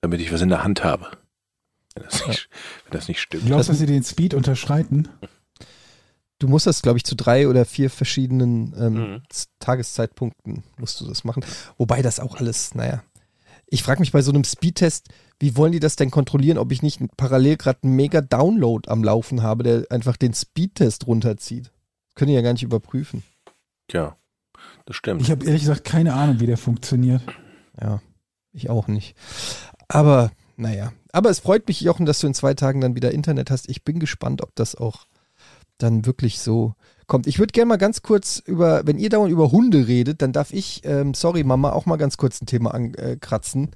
damit ich was in der Hand habe. Wenn das nicht, wenn das nicht Du stimmt. glaubst, dass sie den Speed unterschreiten? Du musst das, glaube ich, zu drei oder vier verschiedenen ähm, Mhm. Tageszeitpunkten musst du das machen. Wobei das auch alles, naja. Ich frage mich bei so einem Speedtest, wie wollen die das denn kontrollieren, ob ich nicht parallel gerade einen mega Download am Laufen habe, der einfach den Speedtest runterzieht? Können die ja gar nicht überprüfen. Ja, das stimmt. Ich habe ehrlich gesagt keine Ahnung, wie der funktioniert. Ja, ich auch nicht. Aber, naja. Aber es freut mich, Jochen, dass du in zwei Tagen dann wieder Internet hast. Ich bin gespannt, ob das auch dann wirklich so kommt. Ich würde gerne mal ganz kurz über, wenn ihr dauernd über Hunde redet, dann darf ich, ähm, sorry Mama, auch mal ganz kurz ein Thema ankratzen.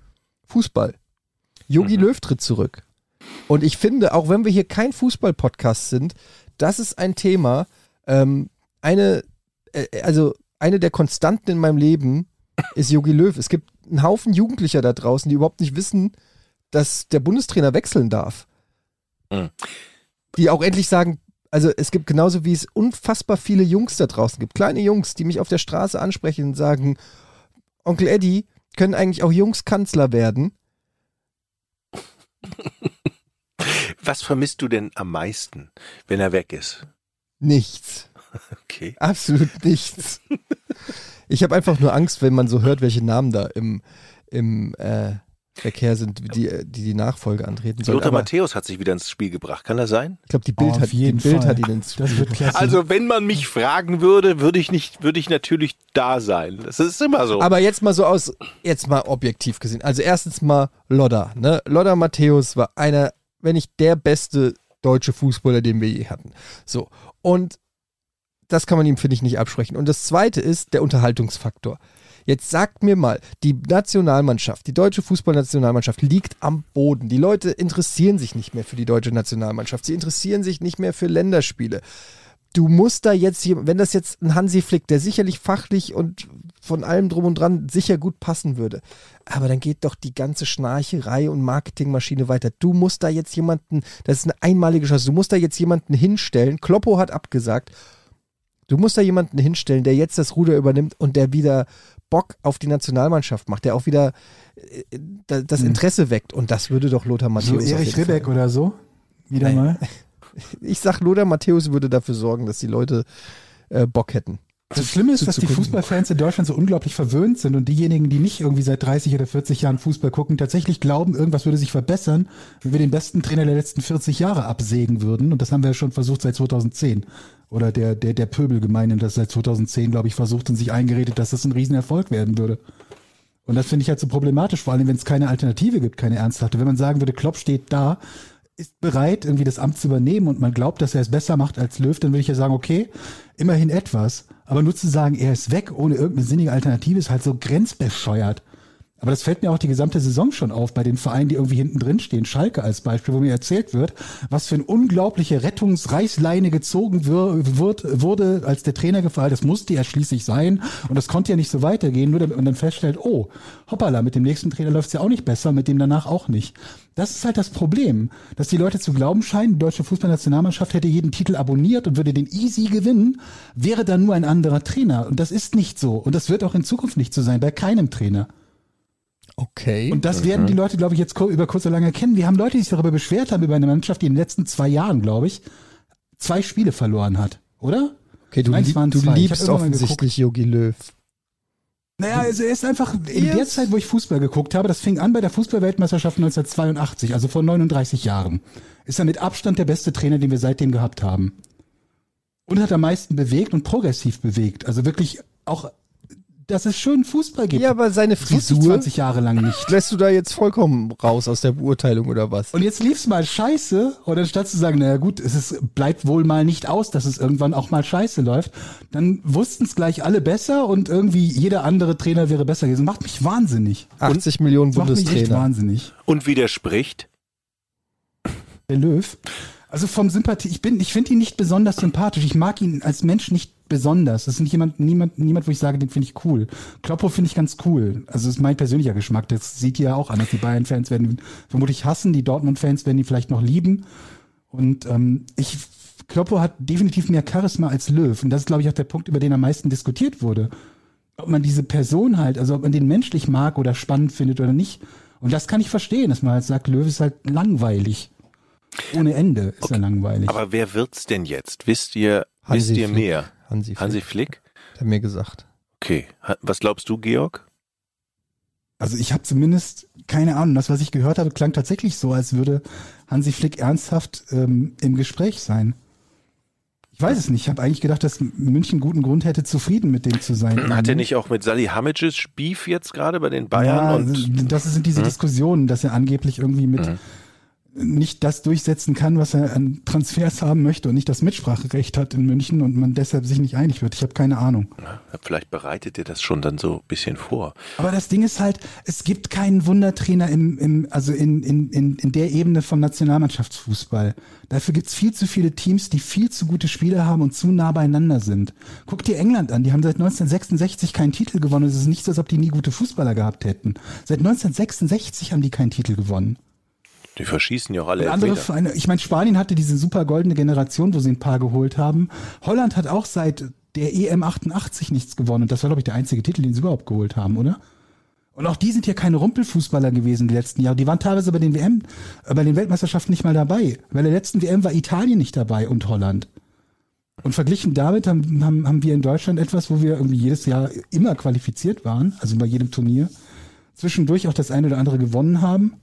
Fußball. Yogi Mhm. Löw tritt zurück. Und ich finde, auch wenn wir hier kein Fußball-Podcast sind, das ist ein Thema, ähm, eine, äh, also eine der Konstanten in meinem Leben ist Yogi Löw. Es gibt einen Haufen Jugendlicher da draußen, die überhaupt nicht wissen, dass der Bundestrainer wechseln darf. Mhm. Die auch endlich sagen, also es gibt genauso wie es unfassbar viele Jungs da draußen gibt, kleine Jungs, die mich auf der Straße ansprechen und sagen, Onkel Eddie, können eigentlich auch Jungs Kanzler werden? Was vermisst du denn am meisten, wenn er weg ist? Nichts. Okay. Absolut nichts. Ich habe einfach nur Angst, wenn man so hört, welche Namen da im, im äh, Verkehr sind, die, die die Nachfolge antreten sollen. Lothar Aber Matthäus hat sich wieder ins Spiel gebracht. Kann das sein? ich glaube, die Bild, Oh, hat, die jeden Bild Fall. hat ihn ins wird klasse. Also, wenn man mich fragen würde, würde ich nicht, würde ich natürlich da sein. Das ist immer so. Aber jetzt mal so aus, jetzt mal objektiv gesehen. Also erstens mal Lodda. Ne? Lodda Matthäus war einer, wenn nicht der beste deutsche Fußballer, den wir je hatten. So. Und das kann man ihm, finde ich, nicht absprechen. Und das zweite ist der Unterhaltungsfaktor. Jetzt sagt mir mal, die Nationalmannschaft, die deutsche Fußballnationalmannschaft liegt am Boden. Die Leute interessieren sich nicht mehr für die deutsche Nationalmannschaft. Sie interessieren sich nicht mehr für Länderspiele. Du musst da jetzt, wenn das jetzt ein Hansi Flick, der sicherlich fachlich und von allem drum und dran sicher gut passen würde, aber dann geht doch die ganze Schnarcherei und Marketingmaschine weiter. Du musst da jetzt jemanden, das ist eine einmalige Chance, du musst da jetzt jemanden hinstellen. Kloppo hat abgesagt. Du musst da jemanden hinstellen, der jetzt das Ruder übernimmt und der wieder Bock auf die Nationalmannschaft macht, der auch wieder äh, da- das Interesse weckt. Und das würde doch Lothar so Matthäus. auf Erich. Ribbeck oder so. Wieder Nein. mal. Ich sag, Lothar Matthäus würde dafür sorgen, dass die Leute äh, Bock hätten. Das Schlimme ist, dass die. Fußballfans in Deutschland so unglaublich verwöhnt sind und diejenigen, die nicht irgendwie seit 30 oder 40 Jahren Fußball gucken, tatsächlich glauben, irgendwas würde sich verbessern, wenn wir den besten Trainer der letzten 40 Jahre absägen würden. Und das haben wir ja schon versucht seit 2010. Oder der, der, der Pöbelgemeinde das seit 2010, glaube ich, versucht und sich eingeredet, dass das ein Riesenerfolg werden würde. Und das finde ich halt so problematisch, vor allem wenn es keine Alternative gibt, keine ernsthafte. Wenn man sagen würde, Klopp steht da, ist bereit, irgendwie das Amt zu übernehmen und man glaubt, dass er es besser macht als Löw, dann würde ich ja sagen, okay, immerhin etwas. Aber nur zu sagen, er ist weg, ohne irgendeine sinnige Alternative, ist halt so grenzbescheuert. Aber das fällt mir auch die gesamte Saison schon auf bei den Vereinen, die irgendwie hinten drin stehen. Schalke als Beispiel, wo mir erzählt wird, was für eine unglaubliche Rettungsreißleine gezogen wir, wird, wurde, als der Trainer gefallen. Das musste ja schließlich sein. Und das konnte ja nicht so weitergehen. Nur damit man dann feststellt, oh, hoppala, mit dem nächsten Trainer läuft es ja auch nicht besser, mit dem danach auch nicht. Das ist halt das Problem, dass die Leute zu glauben scheinen, die deutsche Fußballnationalmannschaft hätte jeden Titel abonniert und würde den easy gewinnen, wäre dann nur ein anderer Trainer. Und das ist nicht so. Und das wird auch in Zukunft nicht so sein, bei keinem Trainer. Okay. Und das werden die Leute, glaube ich, jetzt über kurz oder lang erkennen. Wir haben Leute, die sich darüber beschwert haben, über eine Mannschaft, die in den letzten zwei Jahren, glaube ich, zwei Spiele verloren hat, oder? okay, du, lieb, du liebst offensichtlich Jogi Löw. Naja, also er ist einfach, in Yes. der Zeit, wo ich Fußball geguckt habe, das fing an bei der Fußballweltmeisterschaft 1982, also vor 39 Jahren, ist er mit Abstand der beste Trainer, den wir seitdem gehabt haben. Und hat am meisten bewegt und progressiv bewegt. Also wirklich auch, dass es schönen Fußball gibt. Ja, aber seine Frisur 20 Jahre lang nicht. lässt du da jetzt vollkommen raus aus der Beurteilung oder was? Und jetzt lief's mal scheiße, und anstatt zu sagen, naja gut, es ist, bleibt wohl mal nicht aus, dass es irgendwann auch mal scheiße läuft, dann wussten es gleich alle besser und irgendwie jeder andere Trainer wäre besser gewesen. Macht mich wahnsinnig. 80 Millionen Macht mich echt Bundestrainer. wahnsinnig. Und widerspricht? Der Löw. Also vom Sympathie, ich bin, ich finde ihn nicht besonders sympathisch. Ich mag ihn als Mensch nicht besonders. Das ist nicht jemand, niemand, niemand, wo ich sage, den finde ich cool. Kloppo finde ich ganz cool. Also das ist mein persönlicher Geschmack. Das sieht ihr ja auch anders. Die Bayern-Fans werden ihn vermutlich hassen, die Dortmund-Fans werden ihn vielleicht noch lieben. Und ähm, ich, Kloppo hat definitiv mehr Charisma als Löw. Und das ist, glaube ich, auch der Punkt, über den am meisten diskutiert wurde. Ob man diese Person halt, also ob man den menschlich mag oder spannend findet oder nicht. Und das kann ich verstehen, dass man halt sagt, Löw ist halt langweilig. Ohne Ende ist er langweilig. Aber wer wird's denn jetzt? Wisst ihr, Hansi wisst ihr Flick. mehr? Hansi Flick. Hansi Flick? Hat er mir gesagt. Okay. Was glaubst du, Georg? Also ich habe zumindest keine Ahnung. Das, was ich gehört habe, klang tatsächlich so, als würde Hansi Flick ernsthaft ähm, im Gespräch sein. Ich weiß es nicht. Ich habe eigentlich gedacht, dass München guten Grund hätte, zufrieden mit dem zu sein. Hat er nicht auch mit Salihamidzic Beef jetzt gerade bei den Bayern? ja, und das sind diese Diskussionen, dass er angeblich irgendwie mit nicht das durchsetzen kann, was er an Transfers haben möchte und nicht das Mitspracherecht hat in München und man deshalb sich nicht einig wird. Ich habe keine Ahnung. Ja, vielleicht bereitet ihr das schon dann so ein bisschen vor. Aber das Ding ist halt, es gibt keinen Wundertrainer im, im also in, in, in, in der Ebene vom Nationalmannschaftsfußball. Dafür gibt's viel zu viele Teams, die viel zu gute Spieler haben und zu nah beieinander sind. Guck dir England an, die haben seit 1966 keinen Titel gewonnen. Es ist nicht so, als ob die nie gute Fußballer gehabt hätten. Seit 1966 haben die keinen Titel gewonnen. Die verschießen ja auch alle Und andere. Vereine, ich meine, Spanien hatte diese super goldene Generation, wo sie ein paar geholt haben. Holland hat auch seit der EM 88 nichts gewonnen. Und das war, glaube ich, der einzige Titel, den sie überhaupt geholt haben, oder? Und auch die sind ja keine Rumpelfußballer gewesen die letzten Jahre. Die waren teilweise bei den WM, äh, bei den Weltmeisterschaften nicht mal dabei. Bei der letzten WM war Italien nicht dabei und Holland. Und verglichen damit haben, haben, haben wir in Deutschland etwas, wo wir irgendwie jedes Jahr immer qualifiziert waren, also bei jedem Turnier, zwischendurch auch das eine oder andere gewonnen haben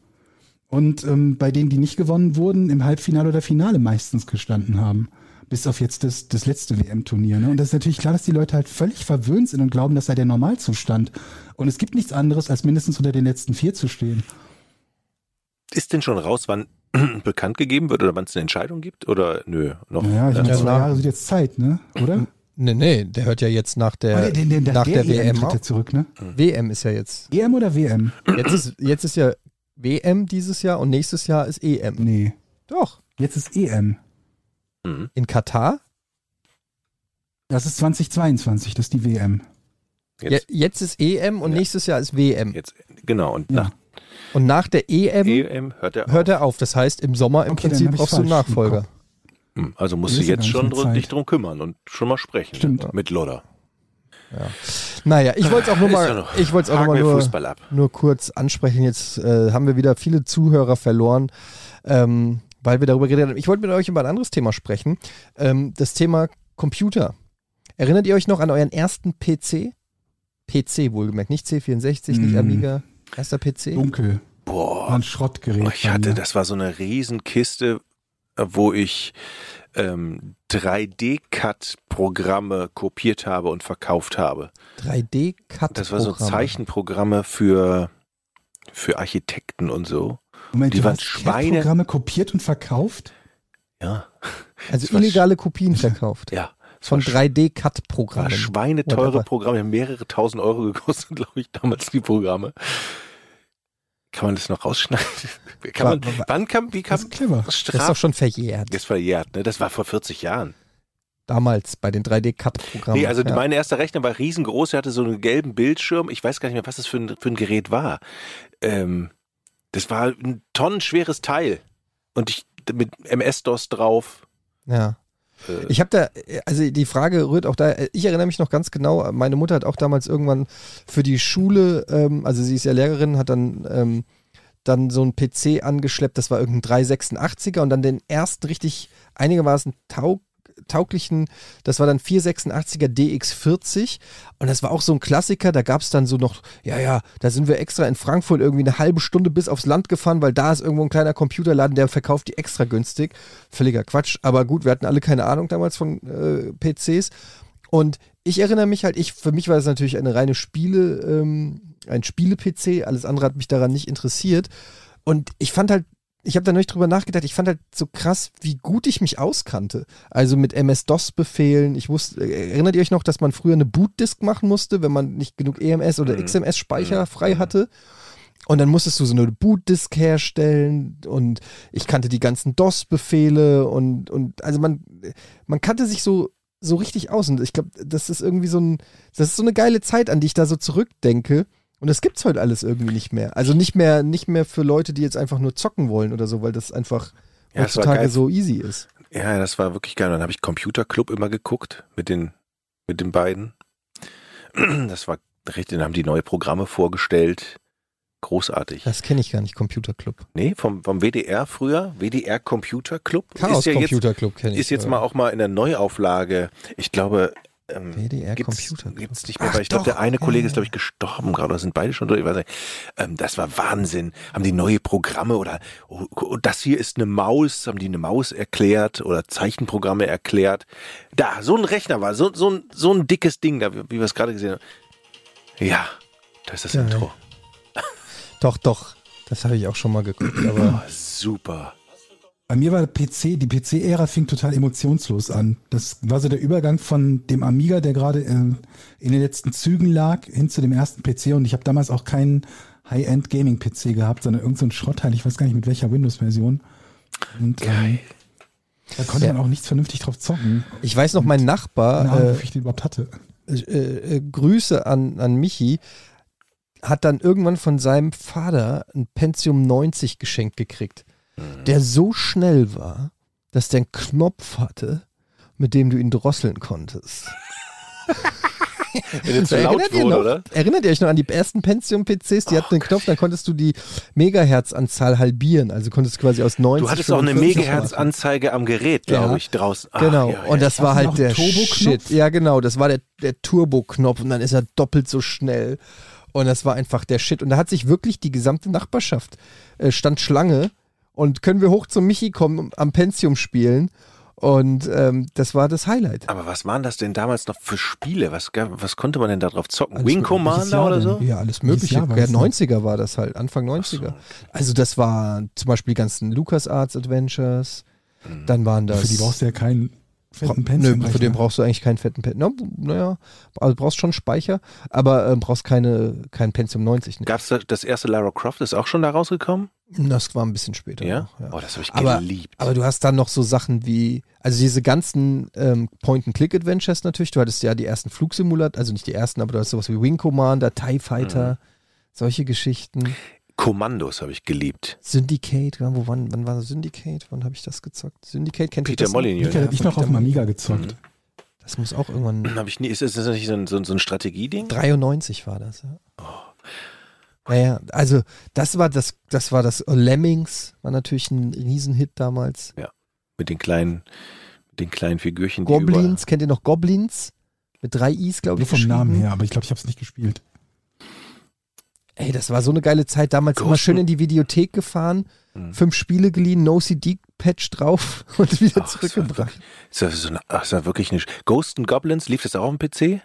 und ähm, bei denen, die nicht gewonnen wurden, im Halbfinale oder Finale meistens gestanden haben. Bis auf jetzt das, das letzte WM-Turnier. Ne? Und das ist natürlich klar, dass die Leute halt völlig verwöhnt sind und glauben, das sei der Normalzustand. Und es gibt nichts anderes, als mindestens unter den letzten vier zu stehen. Ist denn schon raus, wann bekannt gegeben wird oder wann es eine Entscheidung gibt? Oder nö, noch? Naja, ich meine, Ja, zwei Jahre sind jetzt Zeit, ne? Oder? Nee, nee, der hört ja jetzt nach der, Ah, den- den- nach der, EM WM tritt auf. er zurück, ne? WM ist ja jetzt. EM oder WM? Jetzt ist, jetzt ist ja WM dieses Jahr und nächstes Jahr ist EM. Nee. Doch. Jetzt ist EM. Mhm. In Katar? Das ist 2022, das ist die WM. Jetzt, Je, jetzt ist EM und Ja. nächstes Jahr ist WM. jetzt, genau. Und Ja. nach Und nach der EM EM hört er hört er auf. Das heißt, im Sommer im Okay, Prinzip brauchst du einen Nachfolger. Hm, Also musst du ja jetzt schon dr- dich drum kümmern und schon mal sprechen. Stimmt. Mit Lodder. Naja, ich wollte es auch nur mal, ja noch- ich wollte auch mal nur, nur kurz ansprechen. Jetzt äh, haben wir wieder viele Zuhörer verloren, ähm, weil wir darüber geredet haben. Ich wollte mit euch über ein anderes Thema sprechen. Ähm, das Thema Computer. Erinnert ihr euch noch an euren ersten PC? PC wohlgemerkt, nicht C64, nicht Mm. Amiga. Erster PC? Dunkel. War Boah, ein Schrottgerät. ich hatte, das war so eine Riesenkiste, wo ich ähm, 3D-Cut-Programme kopiert habe und verkauft habe. 3D-Cut. Das war so Zeichenprogramme für, für Architekten und so. Moment, die du waren hast Schweine- CAD-Programme kopiert und verkauft? Ja, Also illegale Kopien verkauft. ja. Von war sch- 3D-Cut-Programmen. war schweineteure. Programme, die haben mehrere tausend Euro gekostet, glaube ich, damals die Programme. Kann man das noch rausschneiden? Kann Wa- man, wa- wann kam, wie kam Das ist clever. Das ist doch schon verjährt. Das verjährt, ne? Das war vor 40 Jahren. Damals bei den 3D-Cut-Programmen. Nee, also ja. mein erster Rechner war riesengroß, der hatte so einen gelben Bildschirm. Ich weiß gar nicht mehr, was das für ein, für ein Gerät war. Ähm, das war ein tonnenschweres Teil. Und ich mit MS-DOS drauf. Ja. Äh, Ich habe da, also die Frage rührt auch da, ich erinnere mich noch ganz genau, meine Mutter hat auch damals irgendwann für die Schule, ähm, also sie ist ja Lehrerin, hat dann, ähm, dann so einen PC angeschleppt, das war irgendein 386er und dann den ersten richtig einigermaßen taug, tauglichen, das war dann 486er DX40 und das war auch so ein Klassiker, da gab es dann so noch, ja, ja, da sind wir extra in Frankfurt irgendwie eine halbe Stunde bis aufs Land gefahren, weil da ist irgendwo ein kleiner Computerladen, der verkauft die extra günstig. Völliger Quatsch, aber gut, wir hatten alle keine Ahnung damals von äh, PCs und ich erinnere mich halt, ich, für mich war das natürlich eine reine Spiele, ähm, ein Spiele-PC, alles andere hat mich daran nicht interessiert. Und ich fand halt ich habe da neulich drüber nachgedacht, ich fand halt so krass, wie gut ich mich auskannte. Also mit MS-DOS-Befehlen. Ich wusste, äh, erinnert ihr euch noch, dass man früher eine Bootdisk machen musste, wenn man nicht genug EMS oder Mhm. XMS-Speicher Mhm. frei hatte? Und dann musstest du so eine Bootdisk herstellen und ich kannte die ganzen DOS-Befehle und, und also man, man kannte sich so, so richtig aus. Und ich glaube, das ist irgendwie so ein, das ist so eine geile Zeit, an die ich da so zurückdenke. Und das gibt's heute alles irgendwie nicht mehr. Also nicht mehr, nicht mehr für Leute, die jetzt einfach nur zocken wollen oder so, weil das einfach Ja, das heutzutage geil. so easy ist. ja, das war wirklich geil. Dann habe ich Computer Club immer geguckt mit den, mit den beiden. Das war richtig, dann haben die neue Programme vorgestellt. Großartig. Das kenne ich gar nicht, Computer Club. Nee, vom, vom WDR früher, WDR Computer Club. Chaos ist ja jetzt, Computer Club kenne ich. ist jetzt äh, mal auch mal in der Neuauflage. Ich glaube, ähm, gibt's, Computer Club. gibt's nicht mehr, Ach weil ich glaube, der eine ja, Kollege ja. ist, glaube ich, gestorben gerade, oder sind beide schon durch, ich weiß nicht. Ähm, das war Wahnsinn. Haben die neue Programme oder oh, oh, das hier ist eine Maus, haben die eine Maus erklärt oder Zeichenprogramme erklärt. Da, so ein Rechner war, so, so, ein, so ein dickes Ding, da, wie wir es gerade gesehen haben. Ja, das ist das Ja, Intro. Doch, doch. Das habe ich auch schon mal geguckt. Aber Oh, super. Bei mir war der PC, die PC-Ära fing total emotionslos an. Das war so der Übergang von dem Amiga, der gerade äh, in den letzten Zügen lag, hin zu dem ersten PC. Und ich habe damals auch keinen High-End Gaming-PC gehabt, sondern irgendein so ein Schrottteil. Ich weiß gar nicht mit welcher Windows-Version. Und ähm, da konnte Ja. man auch nichts vernünftig drauf zocken. ich weiß noch, mein Nachbar, Ahnung, äh, wofür ich den überhaupt hatte. äh, äh, Grüße an, an Michi, hat dann irgendwann von seinem Vater ein Pentium 90 geschenkt gekriegt, der so schnell war, dass der einen Knopf hatte, mit dem du ihn drosseln konntest. Wenn dir zu laut Erinnert ihr, wurde, noch, oder? erinnert ihr euch noch an die ersten Pentium-PCs? Die hatten einen Knopf, dann konntest du die Megahertz-Anzahl halbieren. Also konntest du quasi aus 90 Du hattest auch eine 45 Megahertz-Anzeige am Gerät, glaube Ja. ich, draußen. Ach, Genau, ja, ja. und das war halt der Turbo-Knopf? Shit. Ja, genau, das war der, der Turbo-Knopf und dann ist er doppelt so schnell. Und das war einfach der Shit. Und da hat sich wirklich die gesamte Nachbarschaft äh, stand Schlange und können wir hoch zum Michi kommen, am Pentium spielen. Und ähm, das war das Highlight. Aber was waren das denn damals noch für Spiele? Was, was konnte man denn da drauf zocken? Alles Wing Commander oder denn? so? Ja, alles mögliche. Ja, das denn? 90er war das halt, Anfang 90er. Also das war zum Beispiel die ganzen LucasArts Adventures. Dann waren das. Für die brauchst du ja keinen fetten Bra- Nö, für den brauchst du eigentlich keinen fetten Pen. Na, naja, also brauchst schon Speicher, aber ähm, brauchst keine, kein Pentium 90. Ne? Gab es das erste Lara Croft? Ist auch schon da rausgekommen? Das war ein bisschen später. Ja? Noch, ja. Oh, das habe ich Aber- geliebt. Aber du hast dann noch so Sachen wie, also diese ganzen ähm, Point-and-Click-Adventures natürlich. Du hattest ja die ersten Flugsimulator, also nicht die ersten, aber du hast sowas wie Wing Commander, TIE Fighter, Mhm. solche Geschichten. Kommandos habe ich geliebt. Syndicate, ja, wo, wann, wann war Syndicate? Wann habe ich das gezockt? Syndicate kennt ihr Peter? Molyneux. Ich hatte ich noch auf dem Amiga gezockt. Mhm. Das muss auch irgendwann. Habe ich nie. Ist das, ist das nicht so ein, so ein, so ein Strategieding? 93 war das, ja. Naja, also das war das, das war das Lemmings, war natürlich ein Riesenhit damals. Mit den kleinen, mit den kleinen Figürchen, die Goblins, kennt ihr noch Goblins? Mit drei Is, glaube Nur ich. vom Namen her, aber ich glaube, ich habe es nicht gespielt. Ey, das war so eine geile Zeit. Damals immer Ghosten. schön in die Videothek gefahren, Mhm. fünf Spiele geliehen, No CD-Patch drauf und wieder Ach, das war zurückgebracht. Ist das, so eine, das wirklich eine. Ghost and Goblins, lief das auch auf dem PC?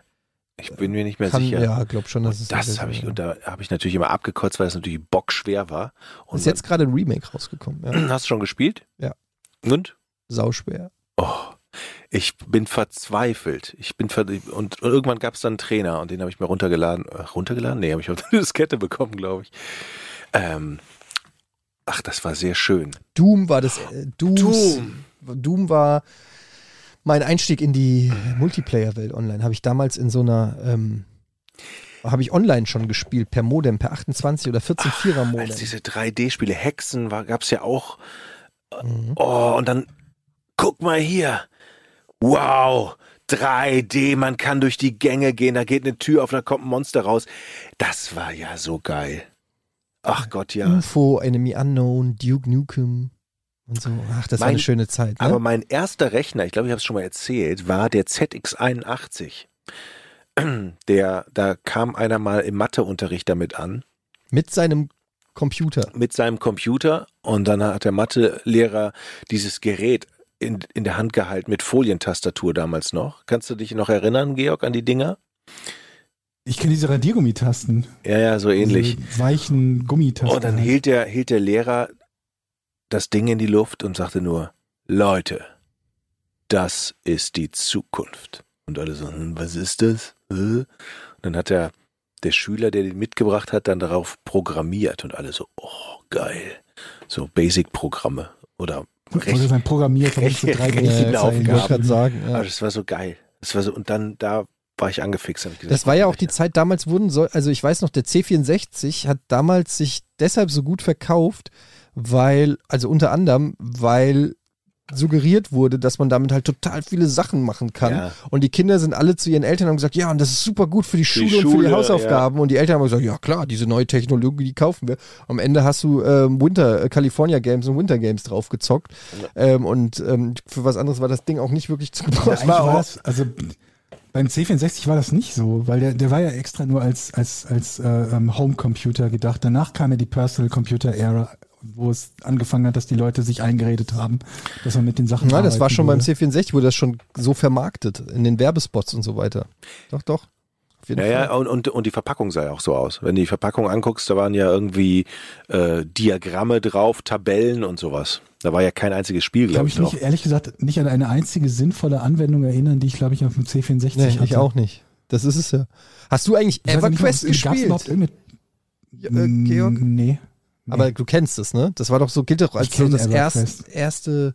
Ich bin mir nicht mehr Kann, sicher. ja, glaub schon, dass es Das habe ich, und da habe ich natürlich immer abgekotzt, weil es natürlich bockschwer war. Und ist jetzt gerade ein Remake rausgekommen. Ja. hast du schon gespielt? Ja. Und? Sauschwer. Oh, ich bin verzweifelt. Ich bin ver und, und irgendwann gab es dann einen Trainer und den habe ich mir runtergeladen. Äh, runtergeladen? Nee, habe ich auf eine Diskette bekommen, glaube ich. Ähm, ach, das war sehr schön. Doom war das. Äh, Doom. Doom war mein Einstieg in die Multiplayer-Welt online. Habe ich damals in so einer. Ähm, habe ich online schon gespielt, per Modem, per 28 oder 14 Vierer Als Modem. diese 3D-Spiele, Hexen, gab es ja auch. Mhm. Oh, und dann, guck mal hier. Wow, 3D, man kann durch die Gänge gehen, da geht eine Tür auf, da kommt ein Monster raus. Das war ja so geil. Ach Gott, ja. UFO, Enemy Unknown, Duke Nukem und so. Ach, das war Mein- eine schöne Zeit. Ne? Aber mein erster Rechner, ich glaube, ich habe es schon mal erzählt, war der ZX81. Der, da kam einer mal im Matheunterricht damit an, Mit seinem Computer. mit seinem Computer und dann hat der Mathelehrer dieses Gerät in, in der Hand gehalten mit Folientastatur damals noch. Kannst du dich noch erinnern, Georg, an die Dinger? Ich kenne diese Radiergummitasten. Ja, ja, so ähnlich. Diese weichen Gummitasten. Und dann halt. hielt der, hielt der Lehrer das Ding in die Luft und sagte nur, Leute, das ist die Zukunft. Und alle so, hm, was ist das? Und dann hat der, der Schüler, der den mitgebracht hat, dann darauf programmiert und alle so, oh, geil. So Basic-Programme oder Wurde sein programmiert, warum für drei Äh, ich Aufgaben. sagen. Ja. Aber das war so geil. Das war so, und dann da war ich angefixt. Ich gesagt, Das war ja auch die Zeit, damals wurden so, also ich weiß noch, der C64 hat damals sich deshalb so gut verkauft, weil, also unter anderem, weil suggeriert wurde, dass man damit halt total viele Sachen machen kann. Ja. Und die Kinder sind alle zu ihren Eltern und haben gesagt, ja, und das ist super gut für die Für die Schule, und für die Schule, Hausaufgaben. Und die Eltern haben gesagt, ja klar, diese neue Technologie, die kaufen wir. Am Ende hast du ähm, Winter, äh, California Games und Winter Games drauf gezockt. Ähm, und ähm, für was anderes war das Ding auch nicht wirklich zu Ja, gebrauchen. eigentlich war das, also beim C64 war das nicht so, weil der, der war ja extra nur als, als, als äh, ähm, Homecomputer gedacht. Danach kam ja die Personal Computer Era, wo es angefangen hat, dass die Leute sich eingeredet haben, dass man mit den Sachen Ja, das war schon beim würde. C64, wurde das schon so vermarktet, in den Werbespots und so weiter. Doch, doch. Auf jeden Ja, ja, Fall. und, und, und die Verpackung sah ja auch so aus. Wenn du die Verpackung anguckst, da waren ja irgendwie äh, Diagramme drauf, Tabellen und sowas. Da war ja kein einziges Spiel, Kann glaube mich ich, noch. nicht, ehrlich gesagt, nicht an eine einzige sinnvolle Anwendung erinnern, die ich, glaube ich, auf dem C64 Nee, hatte. ich auch nicht. Das ist es ja. Hast du eigentlich Ich EverQuest gab's gespielt? überhaupt irgendeine, Ja, äh, Georg? Nee. Aber du kennst es, ne? Das war doch so, gilt doch als so das erst, erste.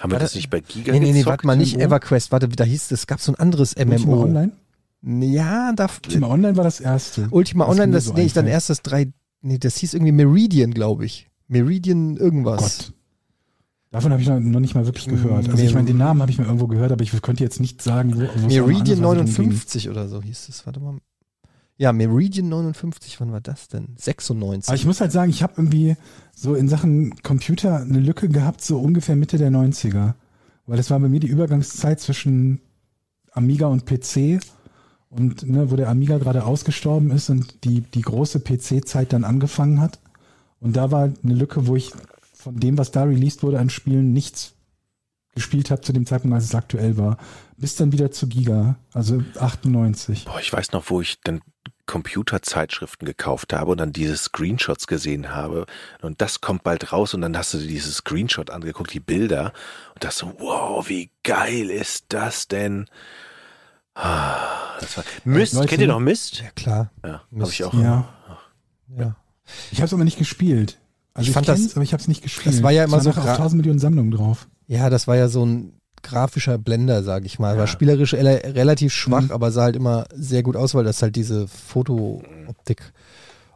Haben wir das das- nicht bei Giga Nee, nee, nee, warte mal, nicht irgendwo? EverQuest. Warte, da hieß es, es gab so ein anderes Ultima MMO. Online? Ja, da. Ultima Online war das erste. Ultima was Online, das, so nee, ich dann erst das drei. Nee, das hieß irgendwie Meridian, glaube ich. Meridian irgendwas. Gott. Davon habe ich noch, nicht mal wirklich gehört. Also ich meine, den Namen habe ich mir irgendwo gehört, aber ich könnte jetzt nicht sagen, wo wo Meridian ansatzweise drum ging. 59 oder so hieß es. Warte mal. Ja, Meridian 59, wann war das denn? 96. Aber ich muss halt sagen, ich habe irgendwie so in Sachen Computer eine Lücke gehabt, so ungefähr Mitte der 90er. Weil das war bei mir die Übergangszeit zwischen Amiga und PC. Und ne, wo der Amiga gerade ausgestorben ist und die, die große PC-Zeit dann angefangen hat. Und da war eine Lücke, wo ich von dem, was da released wurde an Spielen, nichts gespielt habe zu dem Zeitpunkt, als es aktuell war. Bis dann wieder zu Giga, also 98. Boah, ich weiß noch, wo ich dann Computerzeitschriften gekauft habe und dann diese Screenshots gesehen habe. Und das kommt bald raus und dann hast du dir dieses Screenshot angeguckt, die Bilder. Und das so, wow, wie geil ist das denn? Ah, das war, Mist, Leute- kennt ihr noch Mist? ja, klar. Ja, habe ich auch. Ja. Ja. Ich habe es aber nicht gespielt. Also Ich ich, fand das- aber ich habe es nicht gespielt. das war ja immer Es so 1000 Millionen Sammlungen drauf. Ja, das war ja so ein grafischer Blender, sage ich mal. War spielerisch ele- relativ schwach, Mhm. aber sah halt immer sehr gut aus, weil das halt diese Fotooptik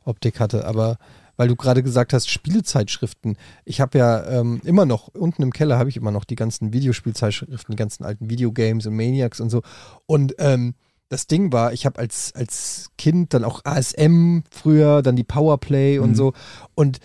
Optik hatte. Aber weil du gerade gesagt hast, Spielezeitschriften. Ich habe ja ähm, immer noch, unten im Keller habe ich immer noch die ganzen Videospielzeitschriften, die ganzen alten Videogames und Maniacs und so. Und ähm, das Ding war, ich habe als, als Kind dann auch ASM früher, dann die Powerplay und Mhm. so. Und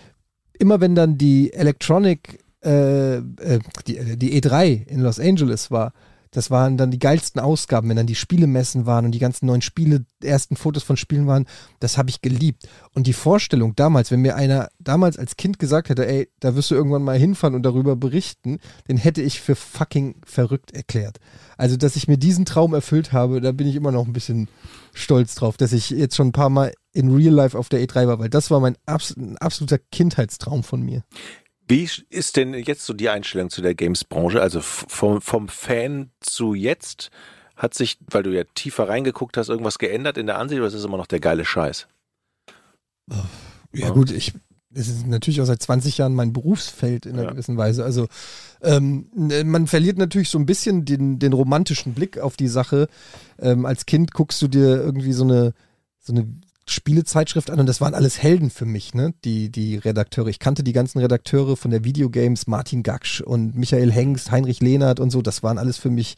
immer wenn dann die Electronic, äh, äh, die, die E3 in Los Angeles war, das waren dann die geilsten Ausgaben, wenn dann die Spielemessen waren und die ganzen neuen Spiele, ersten Fotos von Spielen waren, das habe ich geliebt. Und die Vorstellung damals, wenn mir einer damals als Kind gesagt hätte, ey, da wirst du irgendwann mal hinfahren und darüber berichten, den hätte ich für fucking verrückt erklärt. Also, dass ich mir diesen Traum erfüllt habe, da bin ich immer noch ein bisschen stolz drauf, dass ich jetzt schon ein paar Mal in Real Life auf der E3 war, weil das war mein abs ein absoluter Kindheitstraum von mir. Wie ist denn jetzt so die Einstellung zu der Games-Branche? Also vom, vom Fan zu jetzt hat sich, weil du ja tiefer reingeguckt hast, irgendwas geändert in der Ansicht oder ist es immer noch der geile Scheiß? Ja, Ja. gut, ich, es ist natürlich auch seit 20 Jahren mein Berufsfeld in einer Ja. gewissen Weise. Also ähm, man verliert natürlich so ein bisschen den, den romantischen Blick auf die Sache. Ähm, als Kind guckst du dir irgendwie so eine, so eine Spielezeitschrift an und das waren alles Helden für mich, ne? Die, die Redakteure. Ich kannte die ganzen Redakteure von der Videogames, Martin Gaksch und Michael Hengst, Heinrich Lehnert und so. Das waren alles für mich